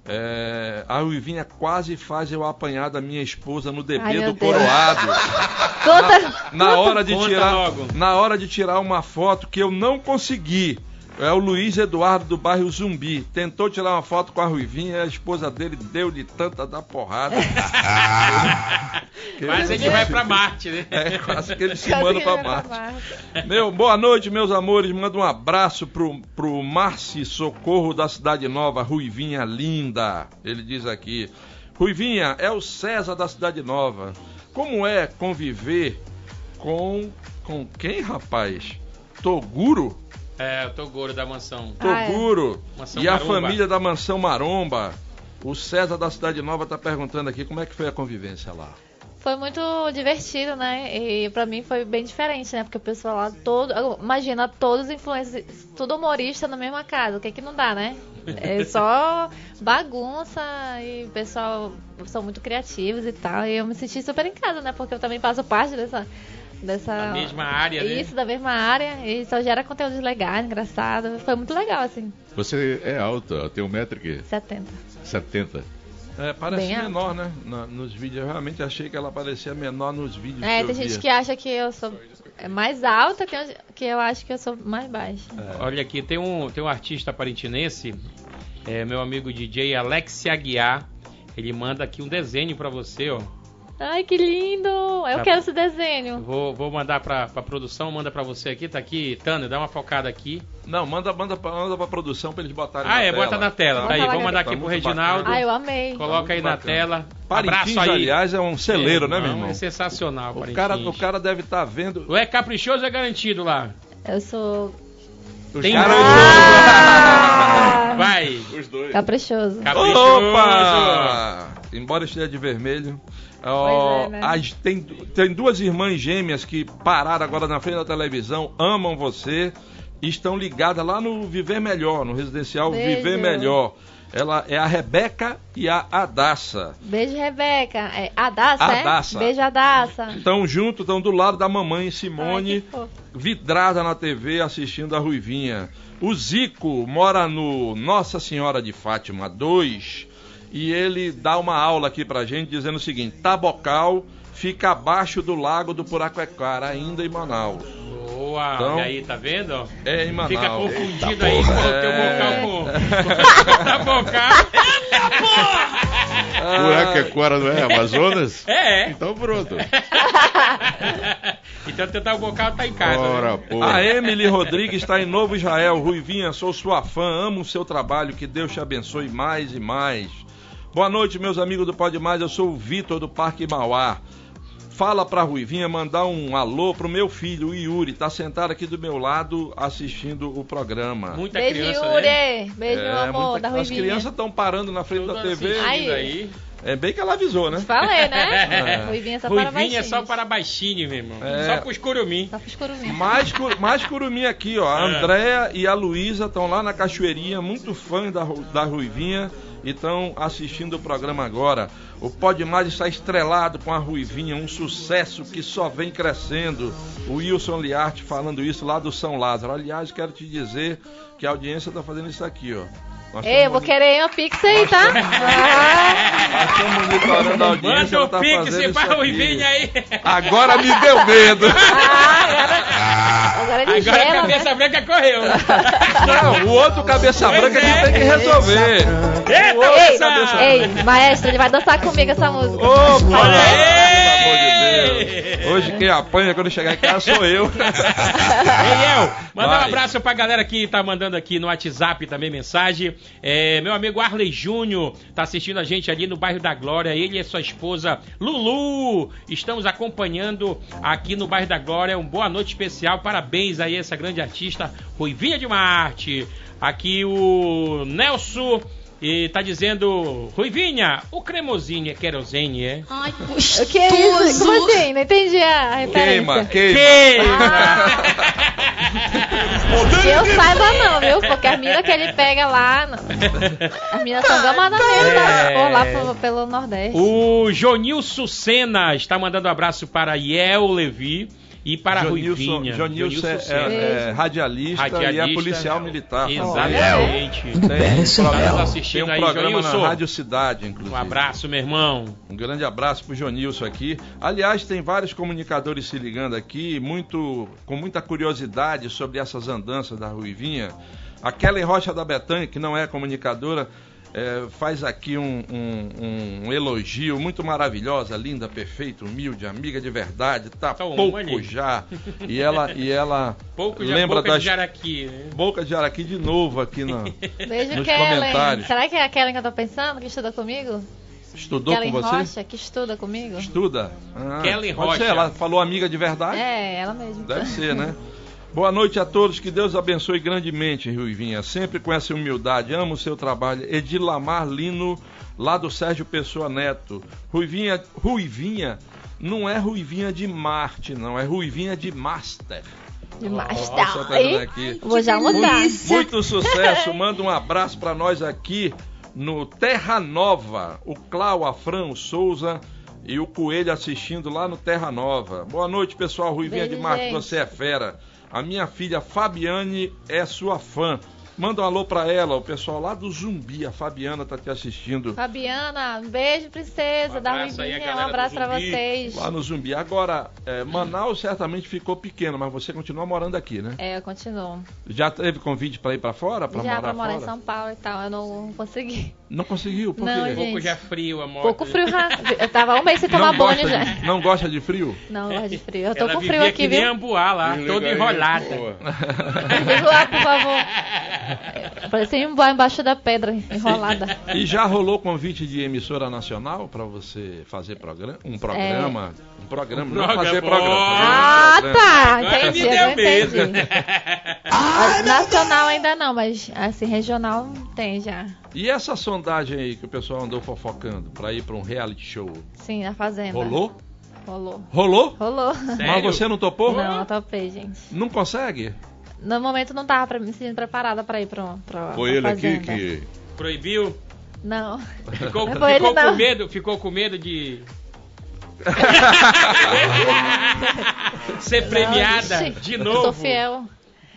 É, a Ruivinha quase faz eu apanhar da minha esposa no DB Ai, do. Coroado. Conta. Na hora de tirar, logo. na hora de tirar uma foto que eu não consegui. É o Luiz Eduardo do bairro Zumbi. Tentou tirar uma foto com a Ruivinha e a esposa dele deu-lhe tanta da porrada. Que Mas ele- vai pra Marte, né? É, quase que ele se manda pra Marte. pra Marte. Meu, boa noite, meus amores. Manda um abraço pro, pro Marci Socorro da Cidade Nova, Ruivinha linda. Ele diz aqui. Ruivinha, é o César da Cidade Nova. Como é conviver com. com quem, rapaz? Toguro? É, o Toguro da mansão. Ah, é. Toguro. Mansão e a família da Mansão Maromba. O César da Cidade Nova tá perguntando aqui como é que foi a convivência lá. Foi muito divertido, né? E pra mim foi bem diferente, né? Porque o pessoal lá todo. Imagina todos influencers, tudo humorista na mesma casa. O que que não dá, né? É só bagunça e o pessoal são muito criativos e tal. E eu me senti super em casa, né? Porque eu também faço parte dessa. Dessa Da mesma área, né? Isso, da mesma área. E só gera conteúdo legal, engraçado. Foi muito legal, assim. Você é alta, tem um metro que 70. 70. É, parece Bem alto. menor, né? Na- nos vídeos. Eu realmente achei que ela parecia menor nos vídeos. É, que tem eu gente via. que acha que eu sou é mais alta que eu, que eu acho que eu sou mais baixa. Olha aqui, tem um, tem um artista parintinense, é, meu amigo DJ Alex Aguiar. Ele manda aqui um desenho pra você, ó. Ai, que lindo! Eu Tá. quero esse desenho. Vou, vou mandar pra, pra produção, manda pra você aqui, tá aqui. Tânia, dá uma focada aqui. Não, manda, manda, pra, manda pra produção pra eles botarem Ah, na é, tela. bota na tela. Bota Aí, mandar aqui pro Tá muito Reginaldo. Ai, eu amei. Coloca aí na bacana. tela. Parintins, Abraço aí. aliás, é um celeiro, né, meu Não, irmão? É sensacional, O Parintins. cara, o cara deve estar vendo. Tu é caprichoso é garantido lá. Eu sou Os Tem caras- Ah! Vai. Os dois. caprichoso. Caprichoso. Opa! Embora esteja de vermelho. ó, é, né? as- tem, tem duas irmãs gêmeas que pararam agora na frente da televisão, amam você, e estão ligadas lá no Viver Melhor, no residencial Beijo. Viver Melhor. Ela é a Rebeca e a Adassa. Beijo, Rebeca. É, Adassa, Adassa. é? Beijo, Adassa. Estão juntos, estão do lado da mamãe Ai, Simone, fofo. vidrada na TV assistindo a Ruivinha. O Zico mora no Nossa Senhora de Fátima 2 e ele dá uma aula aqui pra gente dizendo o seguinte: Tabocal fica abaixo do lago do Puraquecara, ainda em Manaus. Boa. Então- Olha aí, tá vendo? É em Manaus. Fica confundido Eita, aí, porra. coloquei o É. bocal com. Tá bocal. Buraquequara não é Amazonas? É. Então pronto. então tentar o bocal tá em casa. Ora, né? pô. A Emily Rodrigues está em Novo Israel. Ruivinha, sou sua fã, amo o seu trabalho, que Deus te abençoe mais e mais. Boa noite, meus amigos do Pode Mais, eu sou o Vitor do Parque Mauá. Fala pra Ruivinha mandar um alô pro meu filho, o Yuri, tá sentado aqui do meu lado assistindo o programa. Muita Beijo, criança, Yuri. né? Beijo, meu É, amor, muita- da As Ruivinha. crianças estão parando na frente Tudo da TV. assistindo Ai. aí. É bem que ela avisou, né? Falei, né? É. Ruivinha só para Ruivinha é só para baixinho, meu irmão. É. Só pros curumim. Só pros curumim. Mais, cur- mais curumim aqui, ó. A É. Andréia e a Luísa estão lá na Cachoeirinha, muito fãs da, Ru- da Ruivinha e estão assistindo o programa agora. O Pode Mais está estrelado com a Ruivinha, um sucesso que só vem crescendo. O Wilson Liarte falando isso lá do São Lázaro. Aliás, quero te dizer que a audiência está fazendo isso aqui, ó. Nós Ei, eu vou querer uma pix aí, tá? Nós estamos monitorando a audiência, Manda o tá isso para. Ruivinha aí. Agora me deu medo. ah, agora, agora ele Agora a cabeça né? branca correu. Não, o outro cabeça Pois branca é. que tem que resolver. Eita, Ei, moça! ei, maestro, ele vai dançar comigo essa música. Opa! Olha Pelo amor de. Hoje quem apanha quando chegar em casa sou eu. Ei, El, manda um abraço pra galera que tá mandando aqui no WhatsApp também mensagem. É, meu amigo Arley Júnior tá assistindo a gente ali no bairro da Glória. Ele e sua esposa Lulu. Estamos acompanhando aqui no bairro da Glória. Um boa noite especial. Parabéns aí a essa grande artista Ruivinha de Marte. Aqui o Nelson. E tá dizendo, Ruivinha, o cremosinho é querosene, é? Ai, O que é isso? Como assim? Não entendi a Queima, referência. queima. Que eu saiba não, viu? Porque as minas que ele pega lá... Não. As minas são gamadas mesmo, tá? É. Por lá pelo, pelo Nordeste. O Jonilson Sena está mandando um abraço para Yel Levi. E para a Ruivinha. Jonilson é, Senna. é- é radialista, e é Radialista. policial militar. Exatamente. Tem um programa, Tá assistindo tem um aí, programa na. Rádio Cidade, inclusive. Um abraço, meu irmão. Um grande abraço pro Jonilson aqui. Aliás, tem vários comunicadores se ligando aqui, muito, com muita curiosidade sobre essas andanças da Ruivinha. A Kellen Rocha da Betânia, que não é comunicadora, eh, faz aqui um, um- um elogio muito maravilhosa, linda, perfeita, humilde, amiga de verdade, tá Toma pouco ali. já. E ela, e ela Pouco já lembra boca das de jaraqui, né? boca de Araqui de novo aqui na, Beijo, nos Kellen. comentários. Será que é a Kellen que eu tô pensando, que estuda comigo? Estudou Kellen com você? Rocha, que estuda comigo? Estuda? Ah, Kellen Rocha. ser, ela falou amiga de verdade? É, ela mesma. Deve ser, né? Boa noite a todos, que Deus abençoe grandemente, Ruivinha. Sempre com essa humildade, amo o seu trabalho. Edilamar Lino, lá do Sérgio Pessoa Neto. Ruivinha, Ruivinha não é Ruivinha de Marte, não, é Ruivinha de Master. Demais, Nossa, tá aqui. Vou já mudar. Muito sucesso, manda um abraço pra nós aqui no Terra Nova. O Clau, a Fran, o Souza e o Coelho assistindo lá no Terra Nova. Boa noite, pessoal. Ruivinha Beijo, de Marte, gente. você é fera. A minha filha Fabiane é sua fã. Manda um alô pra ela, o pessoal lá do Zumbi. A Fabiana tá te assistindo Fabiana, um beijo, princesa Um da Ruivinha. Um do abraço pra Zumbi. vocês. lá no Zumbi. Agora, é, Manaus certamente ficou pequeno, mas você continua morando aqui, né? É, eu continuo. Já teve convite pra ir pra fora, pra Já morar pra morar fora? em São Paulo e tal, eu não consegui. Não conseguiu? Por Não, quê? gente. Pouco já frio a moto. Pouco frio, já. Eu tava um mês sem tomar banho gosta já. de, não gosta de frio? Não, eu gosto de frio. Eu tô Ela com vivia frio aqui, que nem viu? ambuá lá, enrolada. Desliga lá, por favor. Parecia um boy embaixo da pedra, enrolada. E já rolou convite de emissora nacional para você fazer programa, um programa, um programa, Um não programa. fazer programa. Ah, fazer programa. tá. Agora Entendi, agora entendi. Ah, Nacional ainda não, mas assim, regional tem já. E essa sondagem aí que o pessoal andou fofocando para ir para um reality show, Sim, na fazenda. rolou? Rolou. Rolou? Rolou. Mas Sério? você não topou? Não, eu topei, gente. Não consegue? No momento não tava pra, me sentindo preparada pra ir pra, pra, Foi pra ele aqui fazenda. que. Proibiu? Não. Ficou, Não ficou com não. medo? Ficou com medo de. Ser premiada Não, de eu novo? Sou fiel.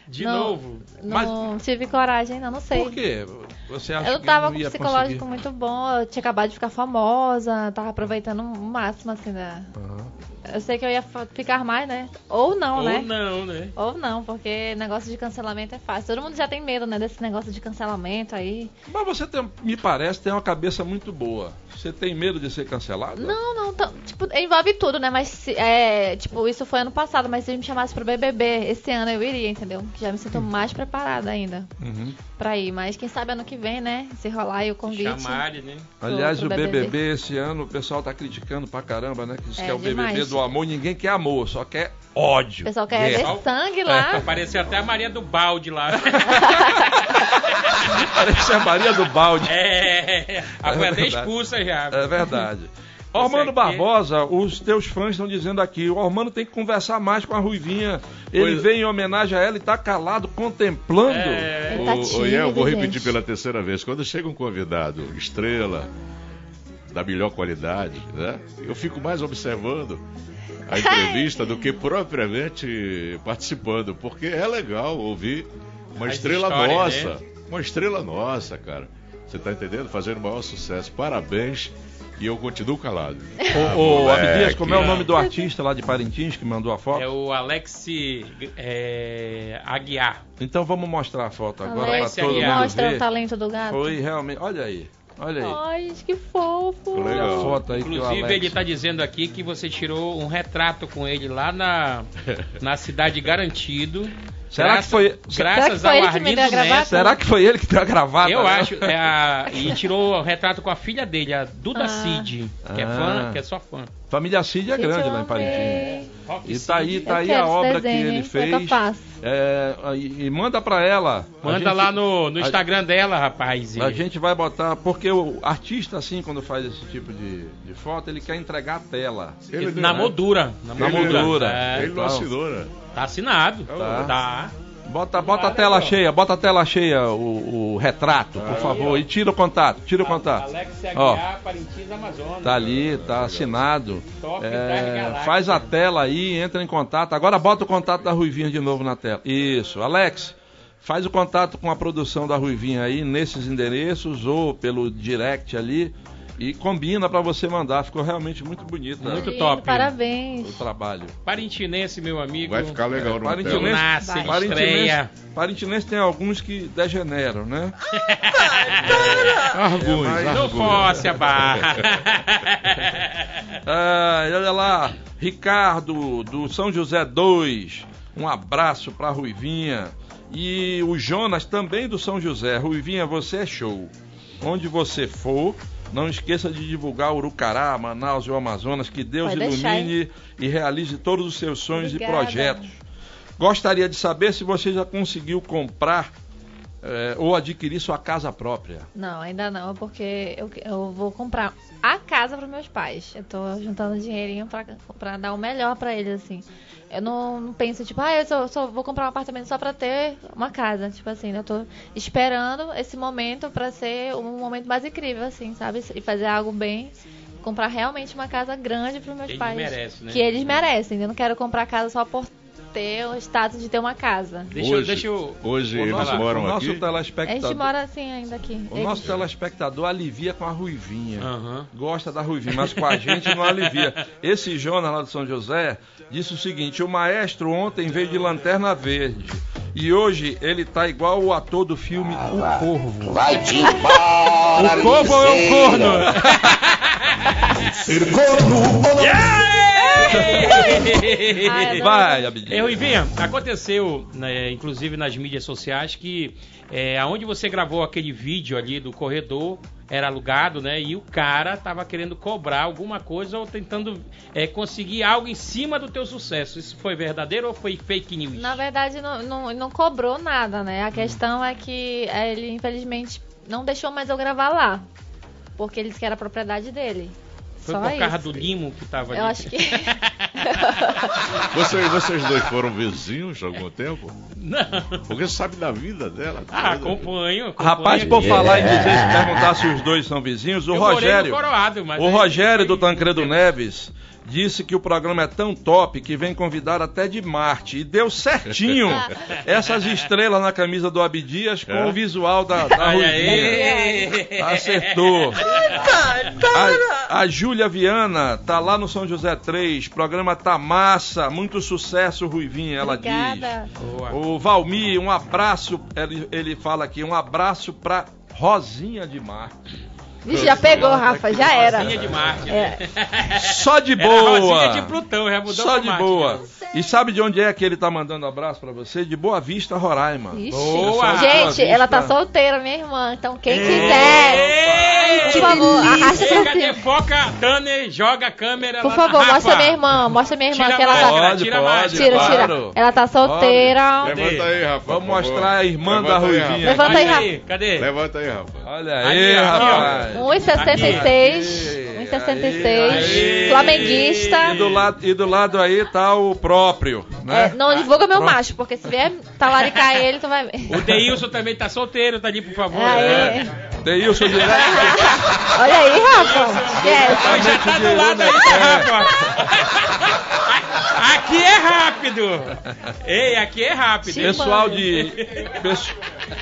De Não. novo? Não tive coragem, não, não sei. Por quê? Você acha Eu que tava não com um psicológico conseguir? muito bom, eu tinha acabado de ficar famosa, tava aproveitando o máximo, assim, da... Aham. Eu sei que eu ia ficar mais, né? Ou não, Ou né? não, né? Ou não, porque negócio de cancelamento é fácil. Todo mundo já tem medo, né, desse negócio de cancelamento aí. Mas você tem, me parece tem uma cabeça muito boa. Você tem medo de ser cancelado? Não, não, tão- tipo, envolve tudo, né? Mas, se- é, tipo, isso foi ano passado, mas se me chamasse pro BBB esse ano eu iria, entendeu? Já me sinto mais preparada ainda Uhum. pra ir. Mas quem sabe ano que vem, né? Se rolar aí o convite. Chamarem, né? Aliás, pro o BBB. BBB esse ano o pessoal tá criticando pra caramba, né? Que diz É, que é o BBB demais. do amor. Ninguém quer amor, só quer ódio. O pessoal quer ver sangue lá. Apareceu até a Maria do Balde lá. Parece a Maria do Balde. É, a foi até verdade. expulsa já. É verdade. Ormando Barbosa, os teus fãs estão dizendo aqui, o Ormando tem que conversar mais com a Ruivinha. Ele Pois- vem em homenagem a ela e tá calado, contemplando. É, Ele tá tímido, Ian, eu vou gente. repetir pela terceira vez. Quando chega um convidado estrela, da melhor qualidade, né? Eu fico mais observando a entrevista do que propriamente participando, porque é legal ouvir uma As estrela nossa. né? Uma estrela nossa, cara. Você tá entendendo? Fazendo o maior sucesso. Parabéns. E eu continuo calado. Ô, ô, moleque. Abdias, como é o nome do artista lá de Parintins que mandou a foto? É o Alex é, Aguiar. Então vamos mostrar a foto agora Alex, pra todo Aguiar. mundo Mostra o ver. talento do gato. Foi realmente, olha aí, olha aí. Ai, que fofo. Olha Legal. a foto aí que o Inclusive, Alex... ele tá dizendo aqui que você tirou um retrato com ele lá na, na cidade Garantido. Será Graças- que foi- Graças Será que foi ao Arlindo? Neto. Será que foi ele que deu a gravata? Eu né? acho. é a- e tirou o retrato com a filha dele, a Duda Ah. Cid, que é Ah. fã, que é só fã. Família Cid é grande lá em Parintins. E tá aí, tá aí a obra desenho, que ele hein? Fez. É, e, e manda pra ela. A Manda gente- lá no, no a- Instagram dela, rapaz. e- A gente vai botar, porque o artista, assim, quando faz esse tipo de, de foto, ele quer entregar a tela. Ele na não- moldura. Na Na moldura. moldura. É, Ele não Então. assinou, né? tá assinado. Tá. Tá. Bota, bota a tela cheia, bota a tela cheia, o, o retrato, por favor. E tira o contato, tira o contato. Alex Aguiar, Parintins, Amazonas. tá ali, tá assinado. Top É, faz a tela aí, entra em contato. Agora bota o contato da Ruivinha de novo na tela. Isso, Alex. Faz o contato com a produção da Ruivinha aí nesses endereços ou pelo direct ali e combina pra você mandar. Ficou realmente muito bonito. Muito Lindo, top. o Parabéns. trabalho. Parintinense, meu amigo. Vai ficar legal, não Parintinense, Nasce, Vai. Parintinense, estreia. Parintinense tem alguns que degeneram, né? Arguns, É, mas- Não fosse a barra. Ah, olha lá, Ricardo do São José 2. Um abraço pra Ruivinha. E o Jonas também do São José. Ruivinha, você é show. Onde você for, não esqueça de divulgar Urucará, Manaus e o Amazonas. Que Deus Pode deixar, ilumine e realize todos os seus sonhos Obrigada. e projetos. Gostaria de saber se você já conseguiu comprar eh, ou adquirir sua casa própria. Não, ainda não, porque eu, eu vou comprar a casa para meus pais. Eu tô juntando dinheirinho pra, pra dar o melhor pra eles, assim. Eu não, não penso, tipo, ah, eu só, só vou comprar um apartamento só pra ter uma casa. Tipo assim, eu tô esperando esse momento pra ser um momento mais incrível, assim, sabe? E fazer algo bem. Comprar realmente uma casa grande pros meus Eles pais. merecem, né? Que eles merecem. Eu não quero comprar casa só por ter o status de ter uma casa. Deixa eu. hoje, Deixa eu... hoje eles nosso, moram o nosso aqui. A telespectador. gente mora assim ainda aqui. O Eles- nosso telespectador alivia com a Ruivinha. Aham. Gosta da Ruivinha, mas com a gente não alivia. Esse Jonas lá de São José disse o seguinte: o maestro ontem veio de lanterna verde. E hoje ele tá igual o ator do filme O Corvo. Vai-te embora, O Corvo é o corno. Ser corno ou não Ai, Vai, Abidinho. É, Ruivinha, aconteceu, né, inclusive nas mídias sociais, que é, aonde você gravou aquele vídeo ali do corredor era alugado, né? E o cara tava querendo cobrar alguma coisa ou tentando é, conseguir algo em cima do teu sucesso. Isso foi verdadeiro ou foi fake news? Na verdade, não, não, não cobrou nada, né? A questão é que é, ele, infelizmente, não deixou mais eu gravar lá. Porque ele disse que era propriedade dele. Foi Só por causa isso. do limo que tava ali. Eu acho que. Vocês, vocês dois foram vizinhos há algum tempo? Não. Porque sabe da vida dela. Ah, acompanho. acompanho Rapaz, por falar em dizer, se perguntar se os dois são vizinhos, o Eu morei no Rogério. Coroado, mas O Rogério do Tancredo Neves disse que o programa é tão top que vem convidar até de Marte. E deu certinho essas estrelas na camisa do Abdias com É? o visual da, da Ruivinha. Acertou. A, a Júlia Viana tá lá no São José 3. Programa tá massa. Muito sucesso, Ruivinha, ela Obrigada. Boa. diz. O Valmir, um abraço. Ele, ele fala aqui, um abraço pra Rosinha de Marte. Vixe, já pegou, Rafa, já era. De Marte. É. Só de Era boa. Rosinha de Plutão, já mudou Só de Marte, boa. né? E sabe de onde é que ele tá mandando abraço pra você? De Boa Vista, Roraima. Ixi. Boa. Gente, Boa ela tá solteira, minha irmã. Então, quem quiser, Ei, por favor, arrasta pra Chega de cima. foca, Tanner, joga a câmera Por lá favor, na mostra Rafa. minha irmã. Mostra minha irmã Tira que ela tá. Pode, tira a pode. Tira, claro. tira. Ela tá solteira. Levanta aí, Rafa. Vamos mostrar a irmã da Levanta aí, Ruivinha. Levanta aí, Rafa. aí, cadê? Levanta aí, Rafa. Olha aí, ó, rapaz. 1,66. Aí. 1,66. Aí. Flamenguista. E do, lado, e do lado aí tá o próprio, né? É, não divulga meu macho, porque se vier talaricar ele, tu vai ver. O Deilson também tá solteiro, tá ali, por favor. Aí. Deilson direto. Olha aí, Rafa. Yes. Já tá do lado aí, Rafa. Aqui é rápido. Ei, aqui é rápido. Pessoal de pes-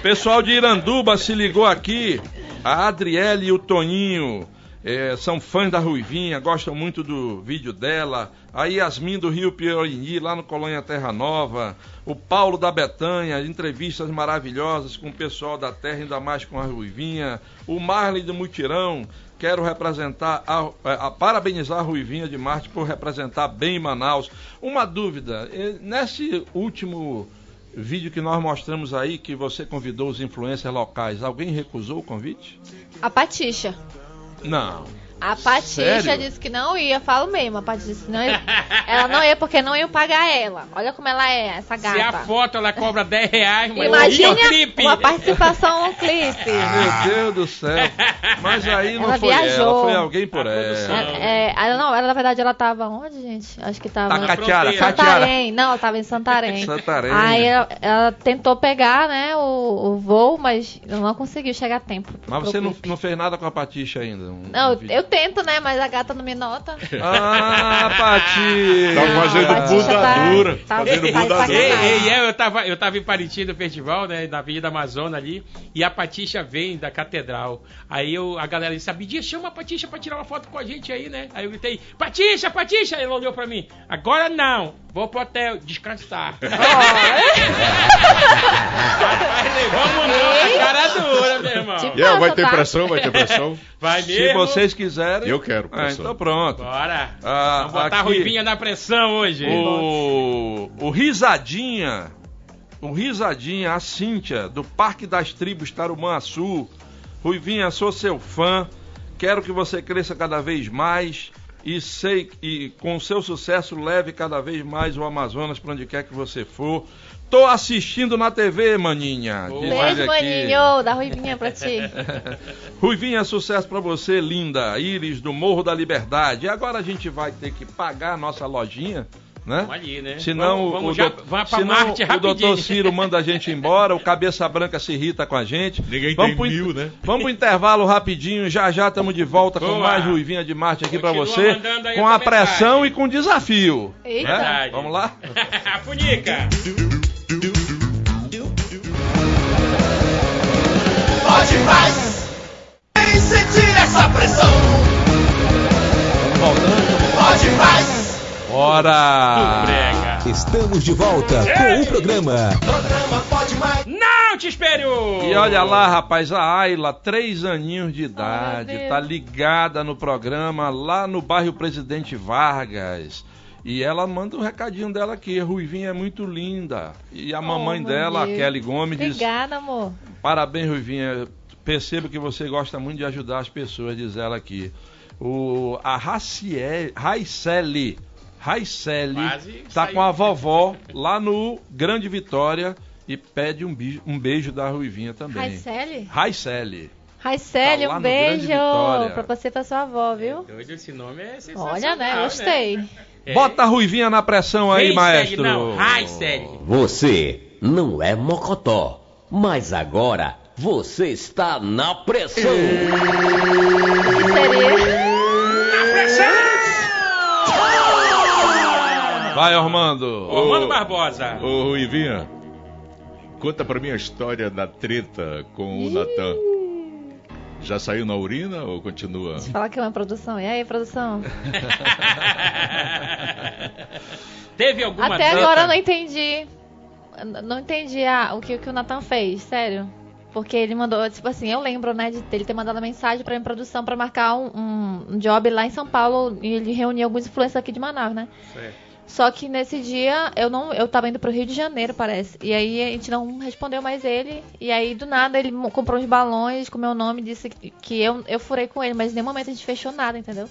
pessoal de Iranduba se ligou aqui. A Adriele e o Toninho eh, são fãs da Ruivinha, gostam muito do vídeo dela. A Yasmin do Rio Piorini, lá no Colônia Terra Nova. O Paulo da Betanha, entrevistas maravilhosas com o pessoal da terra, ainda mais com a Ruivinha. O Marley do Mutirão, quero representar, a, a- parabenizar a Ruivinha de Marte por representar bem Manaus. Uma dúvida, eh, nesse último vídeo que nós mostramos aí, que você convidou os influencers locais, alguém recusou o convite? A Patixa. Não. A Patícia Sério? disse que não ia, falo mesmo. A Patícia disse que não ia. Ela não ia porque não iam pagar ela. Olha como ela é, essa Se a gata. foto ela cobra 10 reais, mas Imagina o clipe. uma participação no clipe. Meu Deus do céu. Mas aí não Ela foi ela, viajou. foi alguém por A ela. É, é, ela não, ela, na verdade ela tava onde, gente? Acho que tava. Tá Catiara, fronteira. Catiara. Santarém. Não, ela tava em Santarém. Santarém. Aí ela, ela tentou pegar, né, o, o voo, mas não conseguiu chegar a tempo. Mas você não, não fez nada com a Patixa ainda? um- Não, um eu tento, né, mas a gata não me nota. Ah, Pati! Tá fazendo a Patícia tá- tá- Fazendo tá de budadura. Ei, ei, é, eu tava, eu tava em Pariti no festival, né, na Avenida Amazônia ali, e a Patixa vem da catedral. Aí eu, a galera disse, Abidia, chama a Patixa pra tirar uma foto com a gente aí, né? Aí eu gritei, Patixa, Patixa! Ele olhou pra mim, agora não, vou pro hotel descansar. Rapaz, levamos não, na cara dura, meu irmão. Tipo- E aí, vai ter pressão, vai ter pressão. Vai Se mesmo? vocês quiserem. Eu quero, Ah, professor. então pronto. Bora. Ah, Vamos botar a Ruivinha na pressão hoje. O, o Risadinha, o Risadinha, a Cíntia, do Parque das Tribos Tarumã Sul. Ruivinha, sou seu fã. Quero que você cresça cada vez mais e sei e com seu sucesso leve cada vez mais o Amazonas para onde quer que você for. Tô assistindo na TV, maninha. ele Beijo, aqui. maninho. Dá ruivinha pra ti. Ruivinha, sucesso pra você, linda. Iris do Morro da Liberdade. E agora a gente vai ter que pagar a nossa lojinha, né? Vamos ali, né? Senão, vamos, vamos o, já, vamos senão doutor Ciro manda a gente embora, o Cabeça Branca se irrita com a gente. Ninguém vamos tem mil, né? Vamos pro intervalo rapidinho, já já estamos de volta com mais Ruivinha de Marte aqui pra Continua você, com a pressão mensagem. e com desafio. Eita. né? Vamos lá? Funica. Pode mais. Vem sentir essa pressão. Pode mais. Bora! Brega. Estamos de volta com o programa Programa Pode mais. Não te espero! E olha lá, rapaz, a Ayla, três aninhos de idade, tá ligada no programa lá no bairro Presidente Vargas. E ela manda um recadinho dela aqui, Ruivinha é muito linda. E a mamãe Oh, meu dela, a Deus. Kelly Gomes, diz: Obrigada, amor. Parabéns, Ruivinha. Percebo que você gosta muito de ajudar as pessoas, diz ela aqui. O, a Raciel, Raicele, Raicele tá saiu. com a vovó lá no Grande Vitória e pede um beijo, um beijo da Ruivinha também. Raicele? Raicele. Raicele, Tá um beijo pra você e pra sua avó, viu? Doido, esse nome é sensacional. Olha, né? Gostei. É. Bota a Ruivinha na pressão aí, Vem, maestro. não. Segue. Você não é mocotó, mas agora você está na pressão. Que seria? Vai, Armando. Ô, Mano Barbosa. Ô, Ruivinha, conta pra mim a história da treta com o Natan. Já saiu na urina ou continua? Fala que é uma produção. E aí, produção? Teve alguma Até treta? agora eu não entendi. Não entendi a- o que, o que o Nathan fez, sério. Porque ele mandou, tipo assim, eu lembro, né, de ele ter mandado mensagem pra minha produção pra marcar um, um- um job lá em São Paulo e ele reuniu alguns influencers aqui de Manaus, né? Certo. Só que nesse dia eu não, eu tava indo pro Rio de Janeiro, parece. E aí a gente não respondeu mais ele. E aí do nada ele comprou uns balões com meu nome, disse que, eu, eu furei com ele, mas em nenhum momento a gente fechou nada, entendeu?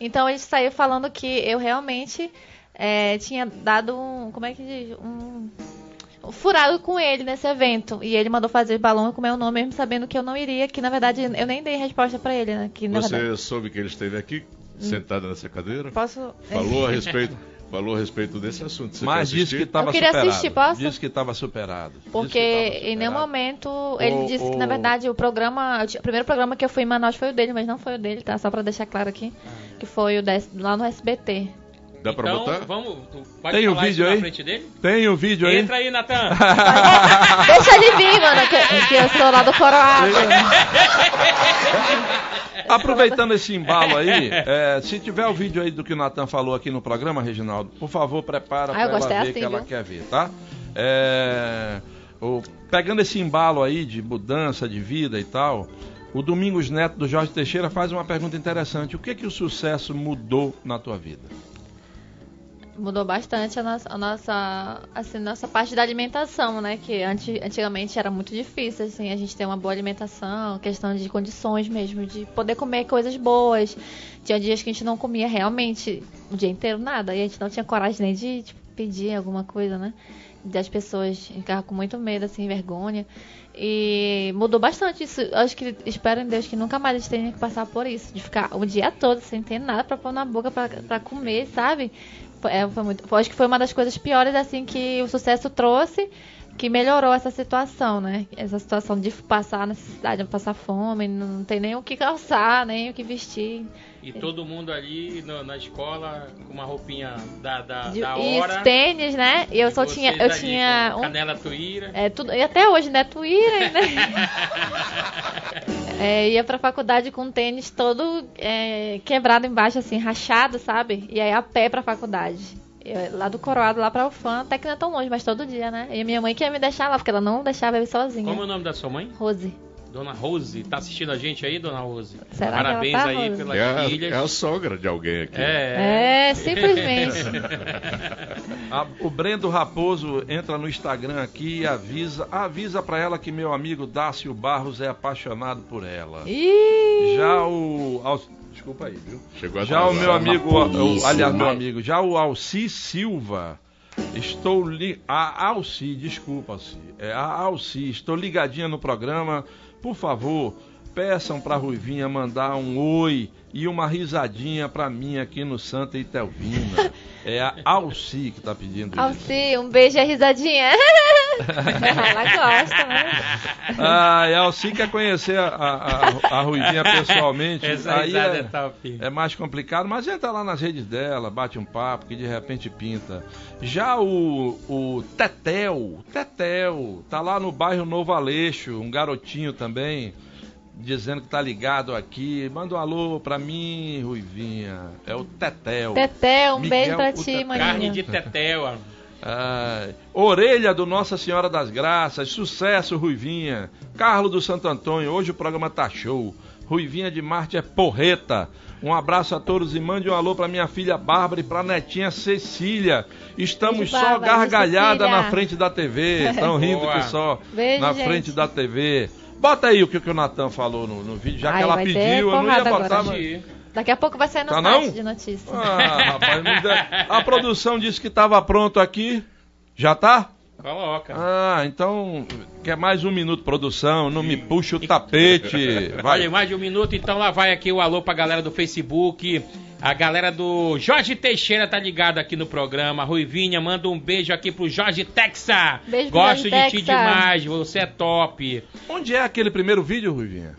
Então ele saiu falando que eu realmente é, tinha dado um. Como é que diz? Um. um furado com ele nesse evento. E ele mandou fazer balão com meu nome, mesmo sabendo que eu não iria, que na verdade eu nem dei resposta pra ele, né? Que, Você verdade, soube que ele esteve aqui, sentado nessa cadeira? posso. Falou a respeito, falou a respeito desse assunto. Você Mas disse que estava Eu queria superado. assistir, posso? Disse que estava superado. Que Porque tava em nenhum superado. momento ele O- disse que, o- na verdade, o programa. O primeiro programa que eu fui em Manaus foi o dele, mas não foi o dele, tá? Só pra deixar claro aqui. Que foi o da- lá no SBT. Dá pra então, botar? vamos. tu Pode Tem o vídeo aí? na frente dele? Tem o vídeo aí? Entra aí, Natan. Deixa ele vir, mano, que, que eu sou lá do Coroado. Aproveitando esse embalo aí, é, se tiver o vídeo aí do que o Natan falou aqui no programa, Reginaldo, por favor, prepara Ah, pra ela ver assim, que ela quer ver, tá? É, o- pegando esse embalo aí de mudança de vida e tal, o Domingos Neto do Jorge Teixeira faz uma pergunta interessante. O que que o sucesso mudou na tua vida? Mudou bastante a nossa, a nossa, assim, nossa parte da alimentação, né? Que antes, antigamente era muito difícil, assim, a gente ter uma boa alimentação, questão de condições mesmo, de poder comer coisas boas. Tinha dias que a gente não comia realmente o dia inteiro nada, e a gente não tinha coragem nem de tipo, pedir alguma coisa, né? Das pessoas ficavam com muito medo, assim, vergonha. E mudou bastante isso. Acho que espero em Deus que nunca mais a gente tenha que passar por isso, de ficar o dia todo sem ter nada pra pôr na boca pra comer, sabe? É, foi muito, acho que foi uma das coisas piores assim que o sucesso trouxe, que melhorou essa situação, né? Essa situação de passar necessidade, passar fome, não tem nem o que calçar, nem o que vestir. E todo mundo ali no- na escola com uma roupinha da, da, De- da e hora. os tênis, né? E eu só Vocês tinha, eu ali tinha um Canela tuíra. É, tudo, e até hoje, né? Twitter, né? É, ia pra faculdade com o tênis todo é, quebrado embaixo, assim, rachado, sabe? E aí a pé pra faculdade. Eu- lá do Coroado, lá pra Ufã, até que não é tão longe, mas todo dia, né? E minha mãe queria me deixar lá, porque ela não deixava eu ir sozinha. Como é o nome da sua mãe? Rose. Dona Rose. Tá assistindo a gente aí, Dona Rose? Será que ela Parabéns tá, aí Rose? pelas É a, filhas. é a sogra de alguém aqui. É. É, simplesmente. A- o Brendo Raposo entra no Instagram aqui e avisa, avisa pra ela que meu amigo Dácio Barros é apaixonado por ela. Ih! Já o Al- desculpa aí, viu? Chegou Já o meu amigo, o- aliás, meu mas- amigo, já o Alci Silva, estou li... a Alci, desculpa, Alci, é a Alci, estou ligadinha no programa, por favor, peçam pra Ruivinha mandar um oi e uma risadinha pra mim aqui no Santa Itelvina. É a Alci que tá pedindo isso. Alci, um beijo e a risadinha. ela gosta, né? Ah, e a Alci quer conhecer a, a, a- a Ruivinha pessoalmente. Essa aí risada é, é top. é mais complicado, mas entra lá nas redes dela, bate um papo que de repente pinta. Já o, o Tetel, Tetel, tá lá no bairro Novo Aleixo, um garotinho também, dizendo que tá ligado aqui. Manda um alô pra mim, Ruivinha. É o Tetel. Teté, um Miguel, beijo pra o ti, Teté. Carne maninho. de tetel, ó. Ai, orelha do Nossa Senhora das Graças, sucesso, Ruivinha. Carlos do Santo Antônio, hoje o programa tá show. Ruivinha de Marte é porreta. Um abraço a todos e mande um alô pra minha filha Bárbara e pra netinha Cecília. Estamos Beijo, só Bárbara, gargalhada Cecília. na frente da TV. Estão rindo que só Beijo, na gente. frente da TV. Bota aí o que, que o Natan falou no, no vídeo, já Ai, que ela pediu, eu não ia botar. agora. Mas... Daqui a pouco vai sair no Tá site não? de notícias. Ah, rapaz, me dá- a produção disse que estava pronto aqui. Já tá? Coloca. Ah, então quer mais um minuto, produção? Não me puxa o tapete. Vai. Olha, mais de um minuto, então lá vai aqui o alô pra galera do Facebook. A galera do Jorge Teixeira tá ligado aqui no programa. Ruivinha, manda um beijo aqui pro Jorge Texa. Beijo pro Gosto Jorge de ti Texa. demais, você é top. Onde é aquele primeiro vídeo, Ruivinha?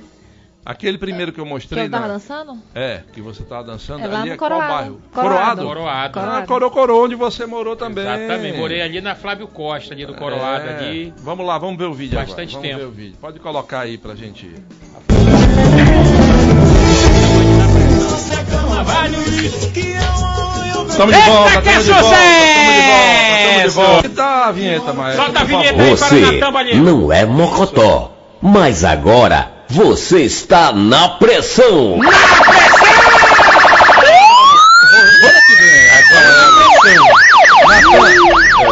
Aquele primeiro que eu Que mostrei. eu tava na- dançando? É, que você tava dançando É lá ali. no é qual Coroado. bairro? Coroado. Coroado. Ah, Coro Coro, onde você morou também. Exatamente, morei ali na Flávio Costa, ali do Coroado É. ali. Vamos lá, vamos ver o vídeo Bastante agora. Vamos tempo. ver o vídeo. Pode colocar aí pra gente. Estamos de Eita, volta, que estamos de volta, estamos de volta, estamos de sucesso! volta. Que tá a vinheta, Maestro? Solta a vinheta aí para Você o Balheiro. não é mocotó, mas agora você está na pressão. Olha que vem. Agora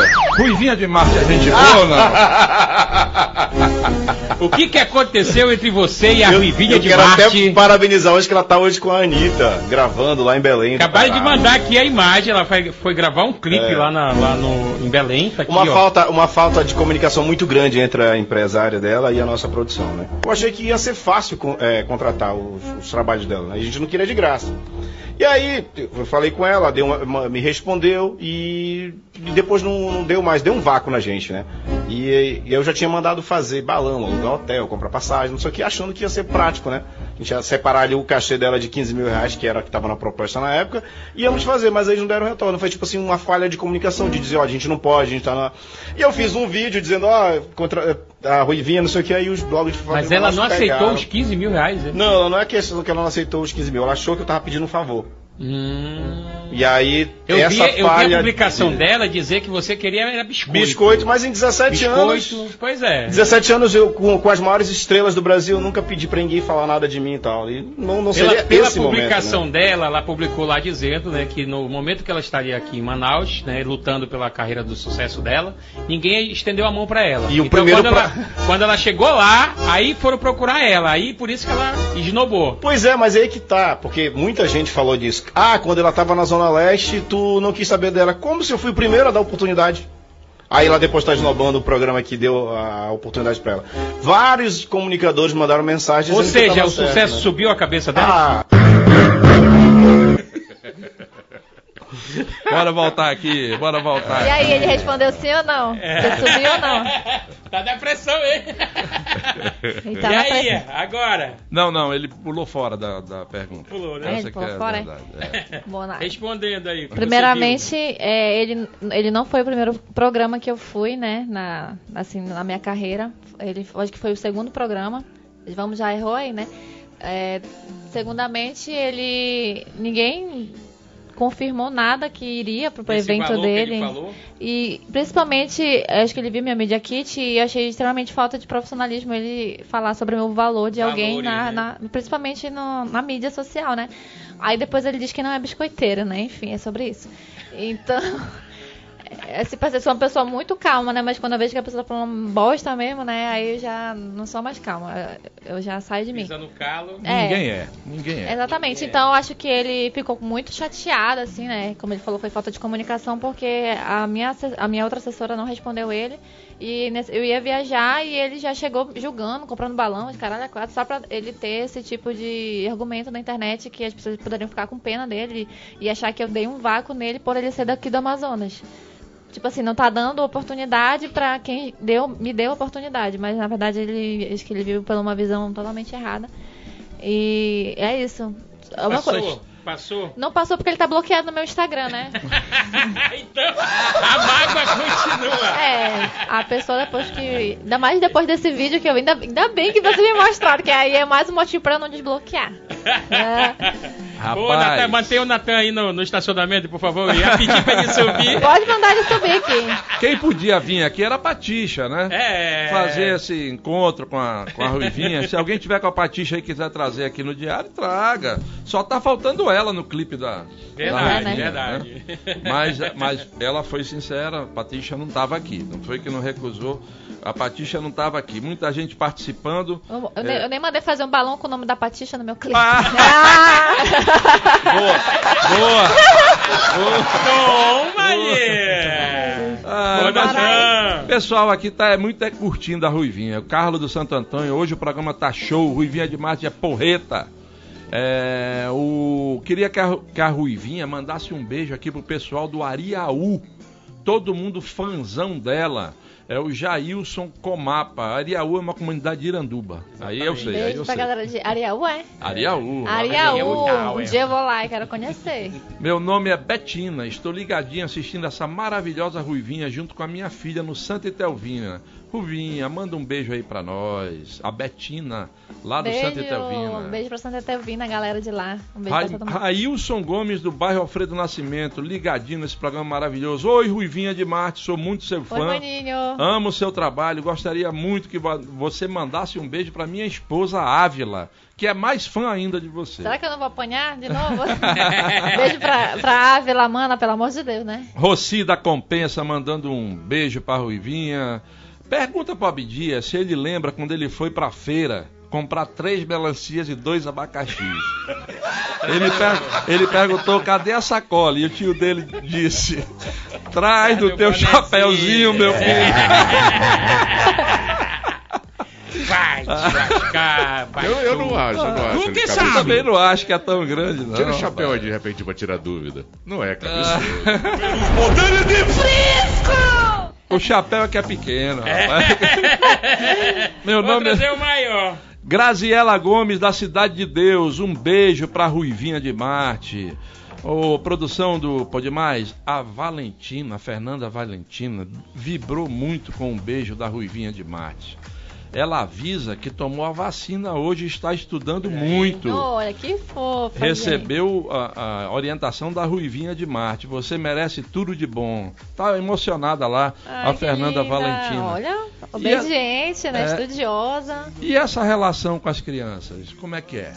é Ruivinha de Marte, a gente boa, não? O que que aconteceu entre você e a Ruivinha eu de quero até Marte? parabenizar hoje que ela tá hoje com a Anitta, gravando lá em Belém. do Acabaram de mandar aqui a imagem, ela foi, foi gravar um clipe É. lá, na- lá no, em Belém. Tá aqui, Uma ó. falta, uma falta de comunicação muito grande entre a empresária dela e a nossa produção, né? Eu achei que ia ser fácil é, contratar os, os trabalhos dela, né? A gente não queria de graça. E aí, eu falei com ela, deu uma- me respondeu e, e depois não, não deu mais, deu um vácuo na gente, né? E, e eu já tinha mandado fazer balão, alugar hotel, comprar passagem, não sei o que, achando que ia ser prático, né? A gente ia separar ali o cachê dela de 15 mil reais, que era o que estava na proposta na época, e íamos fazer, mas eles não deram retorno. Foi tipo assim, uma falha de comunicação, de dizer, ó, a gente não pode, a gente tá na. E eu fiz um vídeo dizendo, ó, contra a Ruivinha, não sei o que, aí os blogs de Mas ela não aceitou pegaram. os 15 mil reais, né? Não, não é questão que ela não aceitou os 15 mil, ela achou que eu tava pedindo um favor. Hum. E aí, Eu vi, essa eu vi a publicação de- dela dizer que você queria era biscoito. Biscoito, mas em 17 anos. Biscoito, pois é. 17 anos eu, com, com as maiores estrelas do Brasil, nunca pedi pra ninguém falar nada de mim e tal. E não, não Pela, seria pela esse publicação momento. né? dela, ela publicou lá dizendo né, que no momento que ela estaria aqui em Manaus, né, lutando pela carreira do sucesso dela, ninguém estendeu a mão pra ela. E o então, primeiro quando, ela, quando ela chegou lá, aí foram procurar ela. Aí por isso que ela esnobou. Pois é, mas aí que tá, porque muita gente falou disso. Ah, quando ela tava na Zona Leste, tu não quis saber dela. Como se eu fui o primeiro a dar oportunidade? Aí ela depois tá esnobando o programa que deu a oportunidade pra ela. Vários comunicadores mandaram mensagens. Ou seja, o certo, sucesso né? subiu a cabeça dela. Ah, Bora voltar aqui, bora voltar. E aí, ele respondeu sim ou não? Você subiu ou não? Tá depressão, hein? Ele e na aí, pressão. agora? Não, não, ele pulou fora da, da pergunta. Pulou, né? É, ele pulou é fora, é? verdade, é. Respondendo aí. Primeiramente, é, ele, ele não foi o primeiro programa que eu fui, né, na, assim, na minha carreira. Ele, acho que foi o segundo programa. Vamos, já errou aí, né? É, segundamente, ele... Ninguém confirmou nada que iria pro evento dele. E principalmente, acho que ele viu minha Media Kit e achei extremamente falta de profissionalismo ele falar sobre o valor de alguém, Valores, na, né? na- principalmente no- na mídia social, né? Aí depois ele diz que não é biscoiteiro, né? Enfim, é sobre isso. Então, é, se parece ser uma pessoa muito calma, né? Mas quando eu vejo que a pessoa tá falando bosta mesmo, né? Aí eu já não sou mais calma. Eu já saio de mim. Pisa no calo. É. Ninguém é, ninguém é. Exatamente. Então eu acho que ele ficou muito chateado, assim, né? Como ele falou, foi falta de comunicação, porque a minha, a minha outra assessora não respondeu ele. E nesse- eu ia viajar e ele já chegou julgando, comprando balão, de caralho, a quatro, só pra ele ter esse tipo de argumento na internet que as pessoas poderiam ficar com pena dele e achar que eu dei um vácuo nele por ele ser daqui do Amazonas. Tipo assim, não tá dando oportunidade pra quem deu, me deu oportunidade, mas na verdade ele acho que ele viu por uma visão totalmente errada. E é isso. É uma coisa. Passou? Passou? Não passou porque ele tá bloqueado no meu Instagram, né? então, a mágoa continua. É, a pessoa depois que. Ainda mais depois desse vídeo que eu. Ainda, ainda bem que você me mostrou, que aí é mais um motivo pra eu não desbloquear. É. Ô, Natan, mantenha o Natan aí no, no estacionamento, por favor. Eu ia pedir pra ele subir. Pode mandar ele subir aqui. Quem podia vir aqui era a Patixa, né? É. Fazer esse encontro com a, com a Ruivinha. Se alguém tiver com a Patixa aí e quiser trazer aqui no diário, traga. Só tá faltando ela no clipe da. Verdade, da Ruivinha, verdade. né? Mas, mas ela foi sincera, a Patixa não tava aqui. Não foi que não recusou. A Patixa não tava aqui. Muita gente participando. Eu, eu É. nem, eu nem mandei fazer um balão com o nome da Patixa no meu clipe. Boa! Toma aí! Ah, Boa, pessoal aqui tá é, muito é, curtindo a Ruivinha. O Carlos do Santo Antônio, hoje o programa tá show. Ruivinha de Marte é porreta. É, o, queria que a, que a Ruivinha mandasse um beijo aqui pro pessoal do Ariaú. Todo mundo fãzão dela. É o Jailson Comapa. Ariaú é uma comunidade de Iranduba. Aí eu sei, aí Beijo eu pra sei. galera de Ariaú, é? Ariaú. Ariaú. Um dia eu vou lá e quero conhecer. Meu nome é Betina, estou ligadinha assistindo essa maravilhosa Ruivinha junto com a minha filha no Santa Itelvina. Ruivinha, manda um beijo aí pra nós. A Betina, lá do Santa Beijo, Itelvina. beijo pra Santa Etelvina, galera de lá. Um beijo Ra pra todo mundo. Railson Gomes, do bairro Alfredo Nascimento, ligadinho nesse programa maravilhoso. Oi, Ruivinha de Marte, sou muito seu Oi, fã. maninho. Amo o seu trabalho, gostaria muito que vo- você mandasse um beijo pra minha esposa Ávila, que é mais fã ainda de você. Será que eu não vou apanhar de novo? beijo pra, pra Ávila, mana, pelo amor de Deus, né? Rossi da Compensa mandando um beijo pra Ruivinha. Pergunta pro Abdias se ele lembra quando ele foi pra feira comprar três melancias e dois abacaxis. Ele, per- ele perguntou cadê a sacola e o tio dele disse: traz do teu chapéuzinho, meu filho. Vai te lascar, vai Eu, eu não acho, eu não acho. Que ele sabe. Também não acho que é tão grande, não. Tira o chapéu aí de repente pra tirar dúvida. Não é cabeçudo. O chapéu é que é pequeno, rapaz. Meu Vou nome é. o maior. Graziela Gomes, da Cidade de Deus, um beijo pra Ruivinha de Marte. Ô, produção do Pode Mais, a Valentina, a Fernanda Valentina, vibrou muito com um beijo da Ruivinha de Marte. Ela avisa que tomou a vacina hoje e está estudando muito. Olha, que fofa. Recebeu a, a orientação da Ruivinha de Marte. Você merece tudo de bom. Tá emocionada lá, Ai, a Fernanda linda. Valentina. Olha, obediente, né? é- Estudiosa. E essa relação com as crianças, como é que é?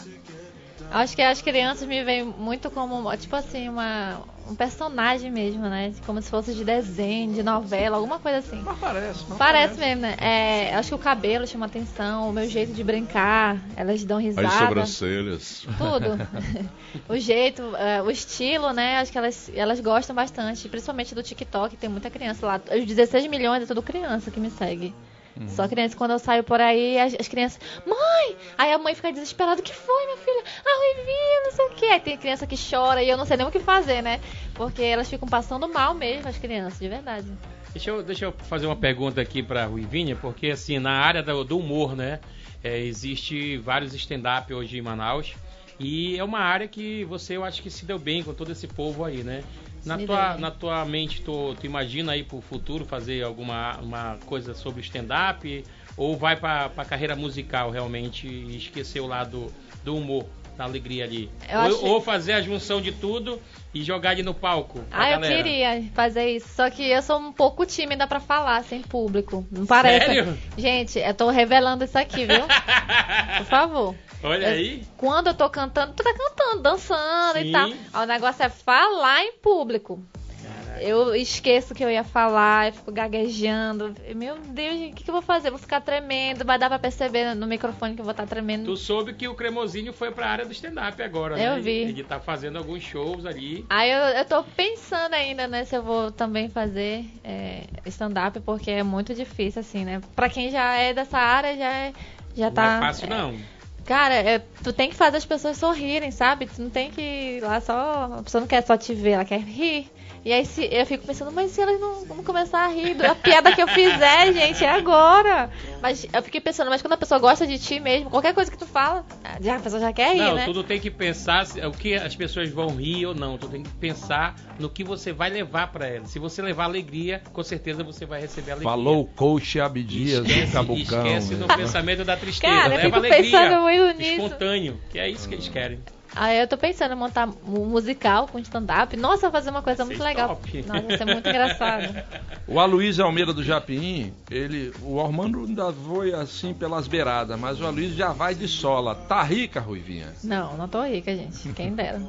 Acho que as crianças me veem muito como, tipo assim, uma, um personagem mesmo, né? Como se fosse de desenho, de novela, alguma coisa assim. Mas parece, não Parece mesmo, né? É, acho que o cabelo chama atenção, o meu jeito de brincar, elas dão risada. As sobrancelhas. Tudo. o jeito, é, o estilo, né? Acho que elas, elas gostam bastante, principalmente do TikTok, tem muita criança lá. Os 16 milhões é tudo criança que me segue. Uhum. Só criança, quando eu saio por aí, as, as crianças, mãe! Aí a mãe fica desesperada, o que foi, minha filha? A Ruivinha, não sei o que. Aí tem criança que chora e eu não sei nem o que fazer, né? Porque elas ficam passando mal mesmo, as crianças, de verdade. Deixa eu, deixa eu fazer uma pergunta aqui pra Ruivinha, porque assim, na área do, do humor, né? é, existe vários stand-up hoje em Manaus. E é uma área que você, eu acho que se deu bem com todo esse povo aí, né? Na Me tua, na tua mente, tu, tu imagina aí pro futuro fazer alguma uma coisa sobre stand-up? Ou vai pra, pra carreira musical realmente e esquecer o lado do humor, da alegria ali? Ou, acho- ou fazer a junção de tudo e jogar ali no palco? Ah, eu galera? queria fazer isso. Só que eu sou um pouco tímida pra falar sem público. Não parece. Sério? Gente, eu tô revelando isso aqui, viu? Por favor. Olha Eu- aí. Quando eu tô cantando, tu tá cantando, dançando Sim. e tal. Aí O negócio é falar em público. Eu esqueço que eu ia falar, eu fico gaguejando. Meu Deus, o que, que eu vou fazer? Vou ficar tremendo, vai dar pra perceber no microfone que eu vou estar tremendo. Tu soube que o Cremosinho foi pra área do stand-up agora, Eu né? vi. Ele tá fazendo alguns shows ali. Aí eu, eu tô pensando ainda, né, se eu vou também fazer é, stand-up, porque é muito difícil, assim, né? Pra quem já é dessa área, já é. Já Não tá. é fácil, não. Cara, é, tu tem que fazer as pessoas sorrirem, sabe? Tu não tem que ir lá só. A pessoa não quer só te ver, ela quer rir. E aí se, eu fico pensando, mas se elas não, não começar a rir da piada que eu fizer, gente, é agora. Mas eu fiquei pensando, mas quando a pessoa gosta de ti mesmo, qualquer coisa que tu fala, já, a pessoa já quer rir, não, né? tudo tem que pensar se- o que as pessoas vão rir ou não. Tu tem que pensar no que você vai levar pra elas. Se você levar alegria, com certeza você vai receber alegria. Falou o coach Abdias do Cabucão. esquece do né? pensamento da tristeza. Cara, eu Leva fico alegria. pensando muito nisso. Espontâneo, que é isso que eles querem. Aí eu tô pensando em montar um musical com stand-up. Nossa, fazer uma coisa muito legal. top. Nossa, vai ser muito engraçado. O Aloysio Almeida do Japim, ele, o Armando ainda foi assim pelas beiradas, mas o Aloysio já vai de sola. Tá rica, Ruivinha? Não, não tô rica, gente. Quem dera.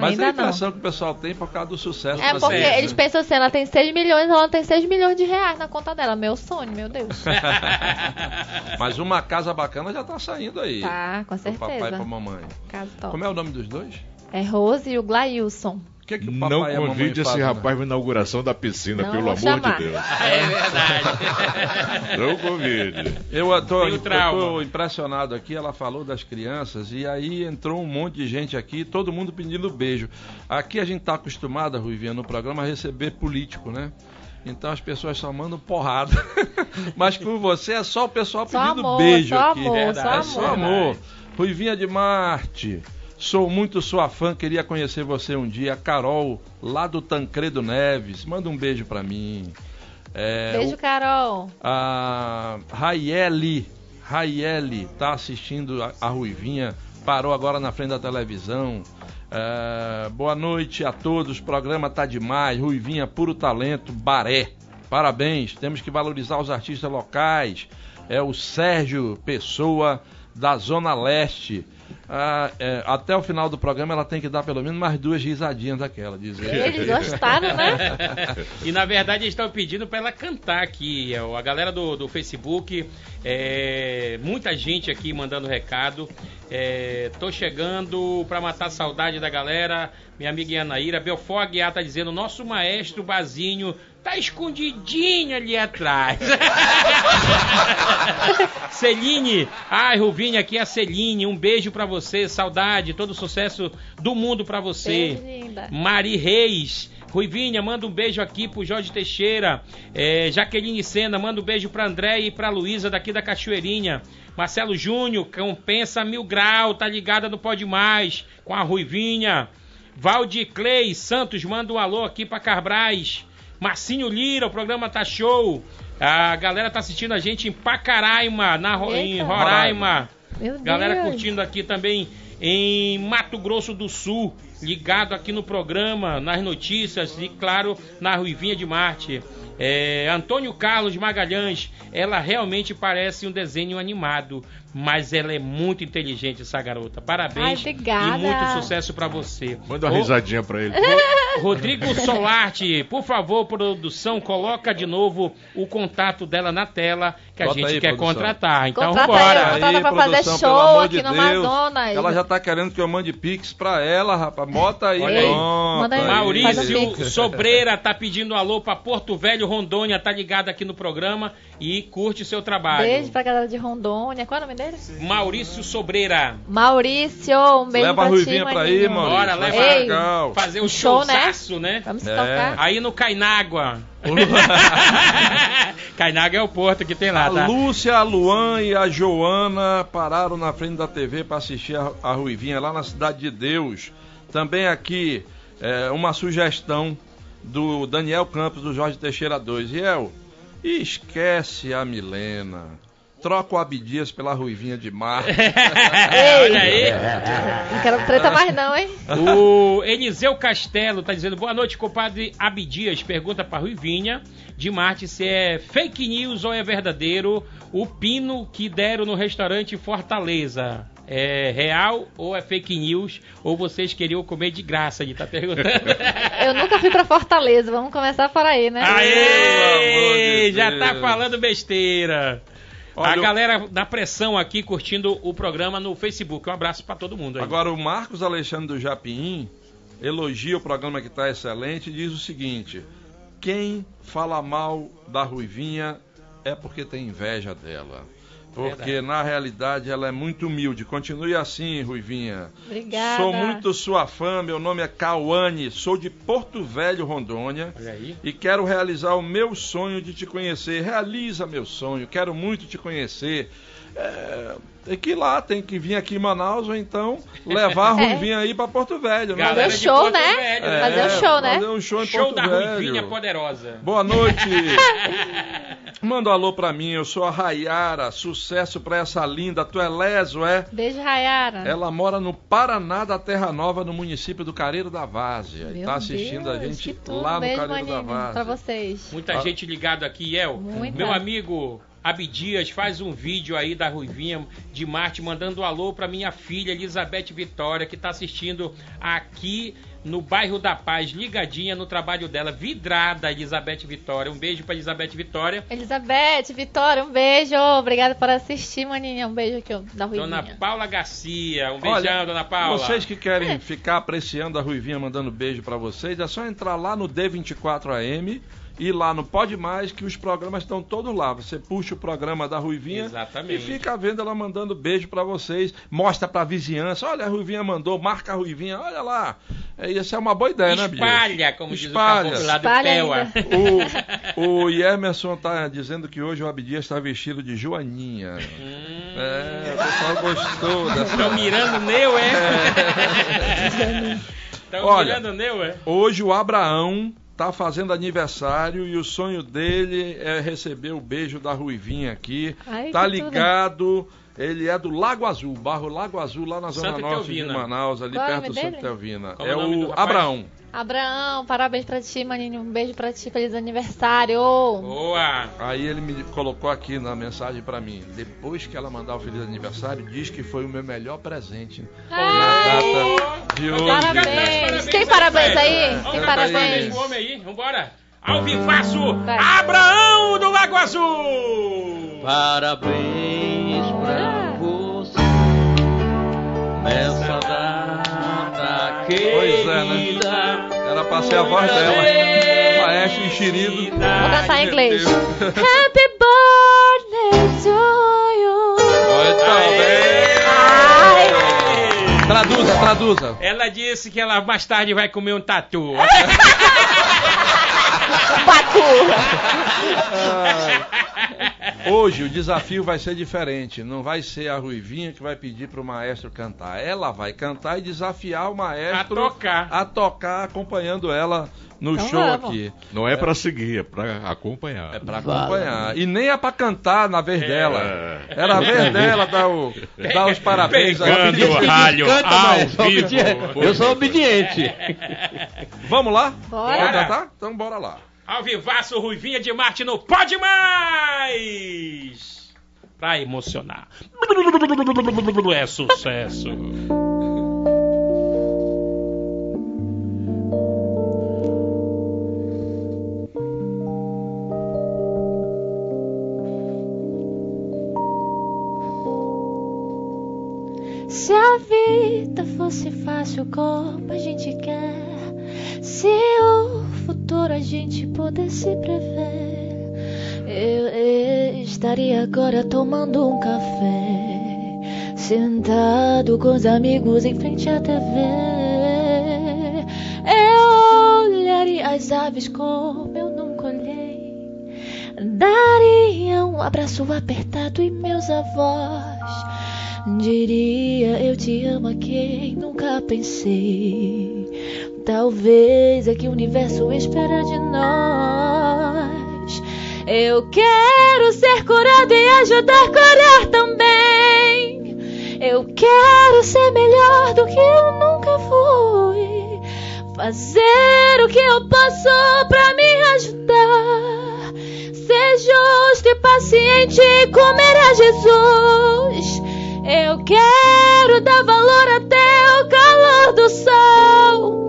Mas Ainda é a não. impressão que o pessoal tem por causa do sucesso É porque série, eles né? pensam assim, ela tem 6 milhões, ela tem 6 milhões de reais na conta dela. Meu sonho, meu Deus. Mas uma casa bacana já tá saindo aí. Tá, com Pro papai e certeza. pra mamãe. Caso top. Como é o nome dos dois? É Rose e o Glailson. O que, que o Não papai e a mamãe convide esse fazem, rapaz pra inauguração da piscina, Não pelo amor chamar. de Deus. É verdade. Não convide. Eu tô impressionado aqui, ela falou das crianças e aí entrou um monte de gente aqui, todo mundo pedindo beijo. Aqui a gente tá acostumado, Ruivinha, no programa a receber político, né? Então as pessoas só mandam porrada. Mas com você é só o pessoal Só pedindo amor, beijo só aqui. amor, Verdade, só É só amor. amor. Ruivinha de Marte. Sou muito sua fã, queria conhecer você um dia. Carol, lá do Tancredo Neves. Manda um beijo pra mim. É, Beijo, Carol. a Raiele, Raiele tá assistindo a, a Ruivinha, parou agora na frente da televisão. É, boa noite a todos, o programa tá demais. Ruivinha, puro talento, Baré. Parabéns, temos que valorizar os artistas locais. É o Sérgio Pessoa, da Zona Leste. Ah, é, até o final do programa ela tem que dar pelo menos mais duas risadinhas daquela, diz ele. Eles gostaram, né? E na verdade eles estão pedindo pra ela cantar aqui. É, A galera do, do Facebook, é, muita gente aqui mandando recado. É, tô chegando pra matar a saudade da galera. Minha amiga Yanaíra. Belfort Aguiar tá dizendo: nosso maestro Bazinho tá escondidinho ali atrás. Celine, ai Ruvinha, aqui é a Celine. Um beijo pra você, saudade, todo sucesso do mundo pra você. Beijo, linda. Mari Reis. Ruivinha, manda um beijo aqui pro Jorge Teixeira. É, Jaqueline Sena, manda um beijo pra André e pra Luísa daqui da Cachoeirinha. Marcelo Júnior, compensa mil grau, tá ligada no Pode Mais com a Ruivinha. Valdir Clay Santos, manda um alô aqui pra Carbrais. Marcinho Lira, o programa tá show. A galera tá assistindo a gente em Pacaraima, na, Ro- em. Roraima. Meu Galera Deus. curtindo aqui também em Mato Grosso do Sul, ligado aqui no programa, nas notícias e, claro, na Ruivinha de Marte. É, Antônio Carlos Magalhães, ela realmente parece um desenho animado, mas ela é muito inteligente, essa garota. Parabéns Ai, e muito sucesso pra você. Manda uma Ô, risadinha pra ele. Rodrigo Solarte, por favor, produção, coloca de novo o contato dela na tela que a Bota gente aí, quer produção. contratar. Então, Contrata vambora. aí, contrata pra fazer produção, show pelo amor aqui de no Deus. Amazonas. Ela já tá querendo que eu mande pix pra ela, rapaz. Bota aí, Olha aí. pronto. Manda aí. O Maurício. Sobreira tá pedindo alô pra Porto Velho, Rondônia, tá ligado aqui no programa e curte seu trabalho. Beijo pra galera de Rondônia. Qual é o nome dele? Maurício Sobreira. Maurício, um beijo Leva a pra ti, Ruivinha pra aí. Maurício. Bora, leva Ei. legal. Fazer um Show, né? showzaço, né? Vamos se É. tocar. Aí no Cainágua. Cainágua é o porto que tem lá, A tá? Lúcia, a Luan e a Joana pararam na frente da TV para assistir a, a Ruivinha lá na Cidade de Deus. Também aqui é, uma sugestão do Daniel Campos do Jorge Teixeira 2. Riel, esquece a Milena. Troca o Abdias pela Ruivinha de Mar. Olha aí. Não quero treta mais não, hein? O Eliseu Castelo tá dizendo boa noite, compadre Abdias. Pergunta pra Ruivinha de Marte se é fake news ou é verdadeiro o pino que deram no restaurante Fortaleza. É real ou é fake news? Ou vocês queriam comer de graça? Ele tá perguntando. Eu nunca fui pra Fortaleza. Vamos começar por aí, né? Aê! de Já tá falando besteira. Olha, a galera da pressão aqui curtindo o programa no Facebook. Um abraço pra todo mundo aí. Agora, o Marcos Alexandre do Japim elogia o programa que está excelente e diz o seguinte: quem fala mal da Ruivinha é porque tem inveja dela. Porque Verdade. na realidade ela é muito humilde. Continue assim, Ruivinha. Obrigada. Sou muito sua fã, meu nome é Cauane, sou de Porto Velho, Rondônia. Olha aí. E quero realizar o meu sonho de te conhecer. Realiza meu sonho, quero muito te conhecer. É, tem que ir lá, tem que vir aqui em Manaus ou então levar a É. Ruivinha aí pra Porto Velho. né? Fazer o show, né? Velho, É, Fazer o show, né? Fazer um show em Show Porto da Velho. Ruivinha Poderosa. Boa noite. Manda um alô pra mim, eu sou a Rayara. Sucesso pra essa linda. Tu é leso, é? Beijo, Rayara. Ela mora no Paraná da Terra Nova, no município do Careiro da Várzea. E Meu tá assistindo a Deus, gente que tudo. lá no Beijo, Careiro da Várzea. Pra vocês. Muita Ah. gente ligado aqui, El. Muita. Meu amigo Abdias faz um vídeo aí da Ruivinha de Marte mandando um alô pra minha filha Elizabeth Vitória, que tá assistindo aqui no bairro da Paz, ligadinha no trabalho dela, vidrada Elizabeth Vitória. Um beijo pra Elizabeth Vitória. Elizabeth, Vitória, um beijo. Obrigada por assistir, maninha. Um beijo aqui da Dona Ruivinha. Paula Garcia, um beijão, Olha, Dona Paula. Vocês que querem ficar apreciando a Ruivinha mandando beijo pra vocês, é só entrar lá no D24AM e lá no Pode Mais, que os programas estão todos lá. Você puxa o programa da Ruivinha Exatamente. e fica vendo ela mandando beijo pra vocês. Mostra pra vizinhança, olha a Ruivinha mandou, marca a Ruivinha, olha lá. É, isso é uma boa ideia, né, Bia? Espalha, como Espalha. diz o lá do Espalha. O, o Emerson tá dizendo que hoje o Abdias está vestido de Joaninha. Hum. É, o pessoal gostou dessa. Estão mirando o Neu, é? Estão mirando o Neu, é? Hoje o Abraão tá fazendo aniversário e o sonho dele é receber o beijo da Ruivinha aqui. Ai, tá ligado. Ele é do Lago Azul, bairro Lago Azul, lá na zona Santa norte de. Manaus, ali Qual é perto do Santa. Como é é o do o? Abraão. Abraão, parabéns pra ti, maninho. Um beijo pra ti. Feliz aniversário. Boa! Aí ele me colocou aqui na mensagem pra mim. Depois que ela mandar o feliz aniversário, diz que foi o meu melhor presente na data de hoje. Parabéns. Tem parabéns aí? Vamos Tem parabéns. parabéns homem aí, vambora! Ao vivaço. Abraão do Lago Azul! Parabéns pra você nessa data querida. Pois é, né? Era pra ser a voz dela. Maestro enxerido. Vou cantar em inglês. Happy birthday to you. Muito bem. Ai. Traduza, traduza. Ela disse que ela mais tarde vai comer um tatu. Pacu. Hoje o desafio vai ser diferente. Não vai ser a Ruivinha que vai pedir pro maestro cantar. Ela vai cantar e desafiar o maestro A tocar. a tocar, acompanhando ela no Então show vamos. aqui. Não é pra seguir, é pra acompanhar. É pra acompanhar. E nem é pra cantar na vez dela. É. É na vez dela dar, o, dar os parabéns. aí. Pegando o ralho Canta, ao vivo. obediente. Eu sou obediente. Vamos lá? Bora. Vamos cantar? Então bora lá. Ao vivaço, Ruivinha de Marte no Pode Mais! Pra emocionar. É sucesso. Se a vida fosse fácil como a gente quer, se o gente pudesse prever, eu, estaria agora tomando um café, sentado com os amigos em frente à TV. Eu olharia as aves como eu nunca olhei, daria um abraço apertado em meus avós. Diria eu te amo a quem nunca pensei. Talvez é que o universo espera de nós. Eu quero ser curado e ajudar a curar também. Eu quero ser melhor do que eu nunca fui. Fazer o que eu posso pra me ajudar. Ser justo e paciente como era Jesus. Eu quero dar valor até o calor do sol.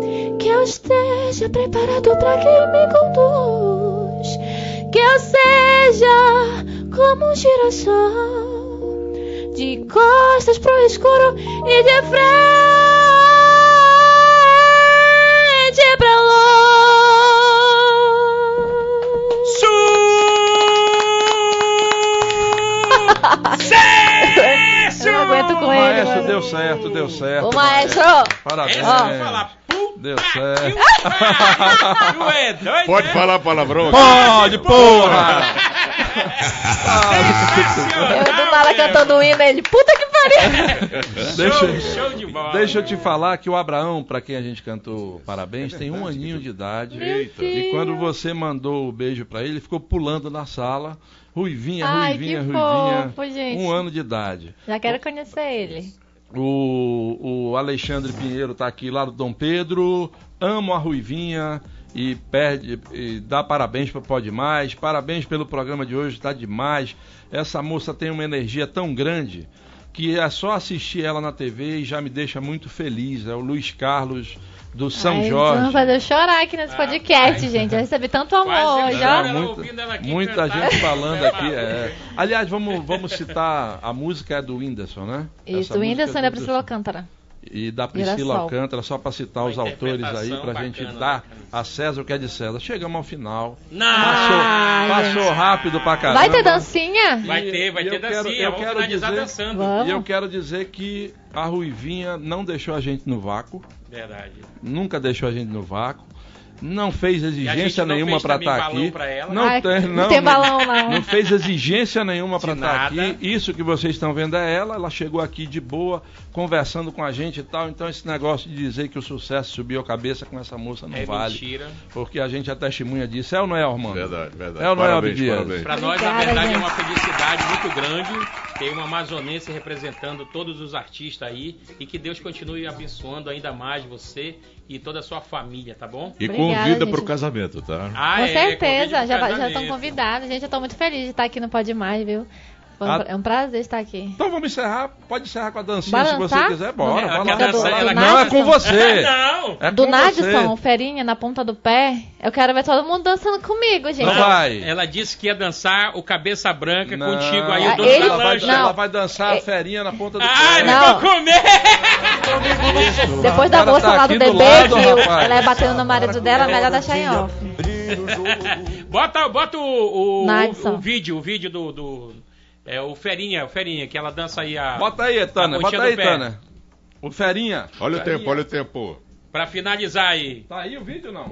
Que eu esteja preparado para quem me conduz. Que eu seja como um girassol. De costas pro escuro e de frente pra Sucesso! Eu não aguento com O ele, maestro mano. deu certo, deu certo. Ô, maestro! Parabéns. Esse eu vou falar. Deu certo. É doido, Pode né? falar palavrão? Pode, porra! Eu do nada cantando o hino, ele, puta que pariu! Deixa, Show, show de bola. deixa eu te falar que o Abraão, pra quem a gente cantou parabéns, tem um aninho de idade. Eita. E quando você mandou o beijo pra ele, ele ficou pulando na sala. Ruivinha, Ai, ruivinha, que ruivinha. fofo, gente. Um ano de idade. Já quero conhecer ele. O, o Alexandre Pinheiro tá aqui lá do Dom Pedro. Amo a Ruivinha e perde e dá parabéns para Pode Mais. Parabéns pelo programa de hoje, tá demais. Essa moça tem uma energia tão grande que é só assistir ela na TV e já me deixa muito feliz. É o Luiz Carlos do São Ai, Jorge. Vamos fazer eu chorar aqui nesse podcast, gente. Eu recebi tanto amor hoje, ó. É, ouvindo muita, ela aqui muita cantar. gente falando É, aqui. é. Aliás, vamos, vamos citar a música é do Whindersson, né? Isso, Essa o Whindersson é e da Priscila Alcântara. E da Priscila. Alcântara, só para citar os autores aí, interpretação pra gente dar bacana. a César o que é de César. Chegamos ao final. Não! Passou, passou rápido pra caramba. Vai ter dancinha? Vai ter, vai E ter eu quero- dancinha. eu Vamos quero dizer- dançando. Vamos. E eu quero dizer que a Ruivinha não deixou a gente no vácuo, Verdade. nunca deixou a gente no vácuo. Não fez exigência não nenhuma para estar balão aqui. Não Ai, tem, não não, tem balão, não. Não fez exigência nenhuma para estar nada. aqui. Isso que vocês estão vendo é ela. Ela chegou aqui de boa, conversando com a gente e tal. Então esse negócio de dizer que o sucesso subiu a cabeça com essa moça não É vale. mentira. Porque a gente é testemunha disso. É ou não é, Armando? Verdade, verdade. É ou não é, parabéns, Abdias? parabéns. Pra nós, Obrigada, na verdade, gente. é uma felicidade muito grande ter uma amazonense representando todos os artistas aí e que Deus continue abençoando ainda mais você e toda a sua família, tá bom? E Obrigada, convida gente. pro casamento, tá? Ah, Com é, certeza, convide pro já, estão convidados. Gente, eu tô muito feliz de estar aqui no Pode Mais, viu? Foi um Ah. pra- é um prazer estar aqui. Então vamos encerrar. Pode encerrar com a dancinha Bora se você quiser. Bora, Ela vai quer lá. lá. ela Não, é com você. Não! É Do Nadson, ferinha na ponta do pé. Eu quero ver todo mundo dançando comigo, gente. Não vai. Ela disse que ia dançar o cabeça branca Não. contigo aí, Ah, o dono ele- da lancha. Não. ela vai dançar a É- ferinha na ponta do Ai, pé. me Não. vou comer! Depois da moça tá lá do do bebê, lado, que o- rapaz. ela é batendo no marido dela, melhor deixar em off. Bota, bota o, o, o, o vídeo, o vídeo do, do- é, o Ferinha, o Ferinha, que ela dança aí a. Bota aí, Tana. Bota aí, pé. Tana. O ferinha. Olha o Ferinha. tempo, olha o tempo. Pra finalizar aí. Tá aí o vídeo não?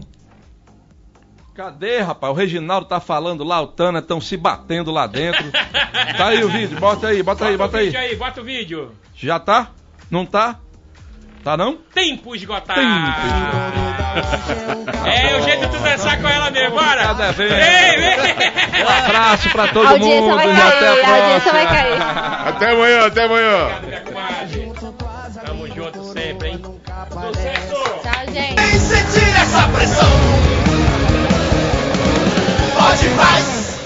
Cadê, rapaz? O Reginaldo tá falando lá, o Tana estão se batendo lá dentro. tá aí o vídeo, bota aí, bota aí, bota o aí. vídeo aí, bota o vídeo. Já tá? Não tá? Tá não? Tempo esgotado. É o jeito de tu dançar com ela mesmo, bora. Devendo. Vem, vem. Um abraço pra todo A audiência mundo. vai e cair, até a a audiência vai cair. Até amanhã, até amanhã. Minha comadre. Tamo junto sempre, hein? Sucesso! Tchau, gente. Sem sentir essa pressão. Pode mais.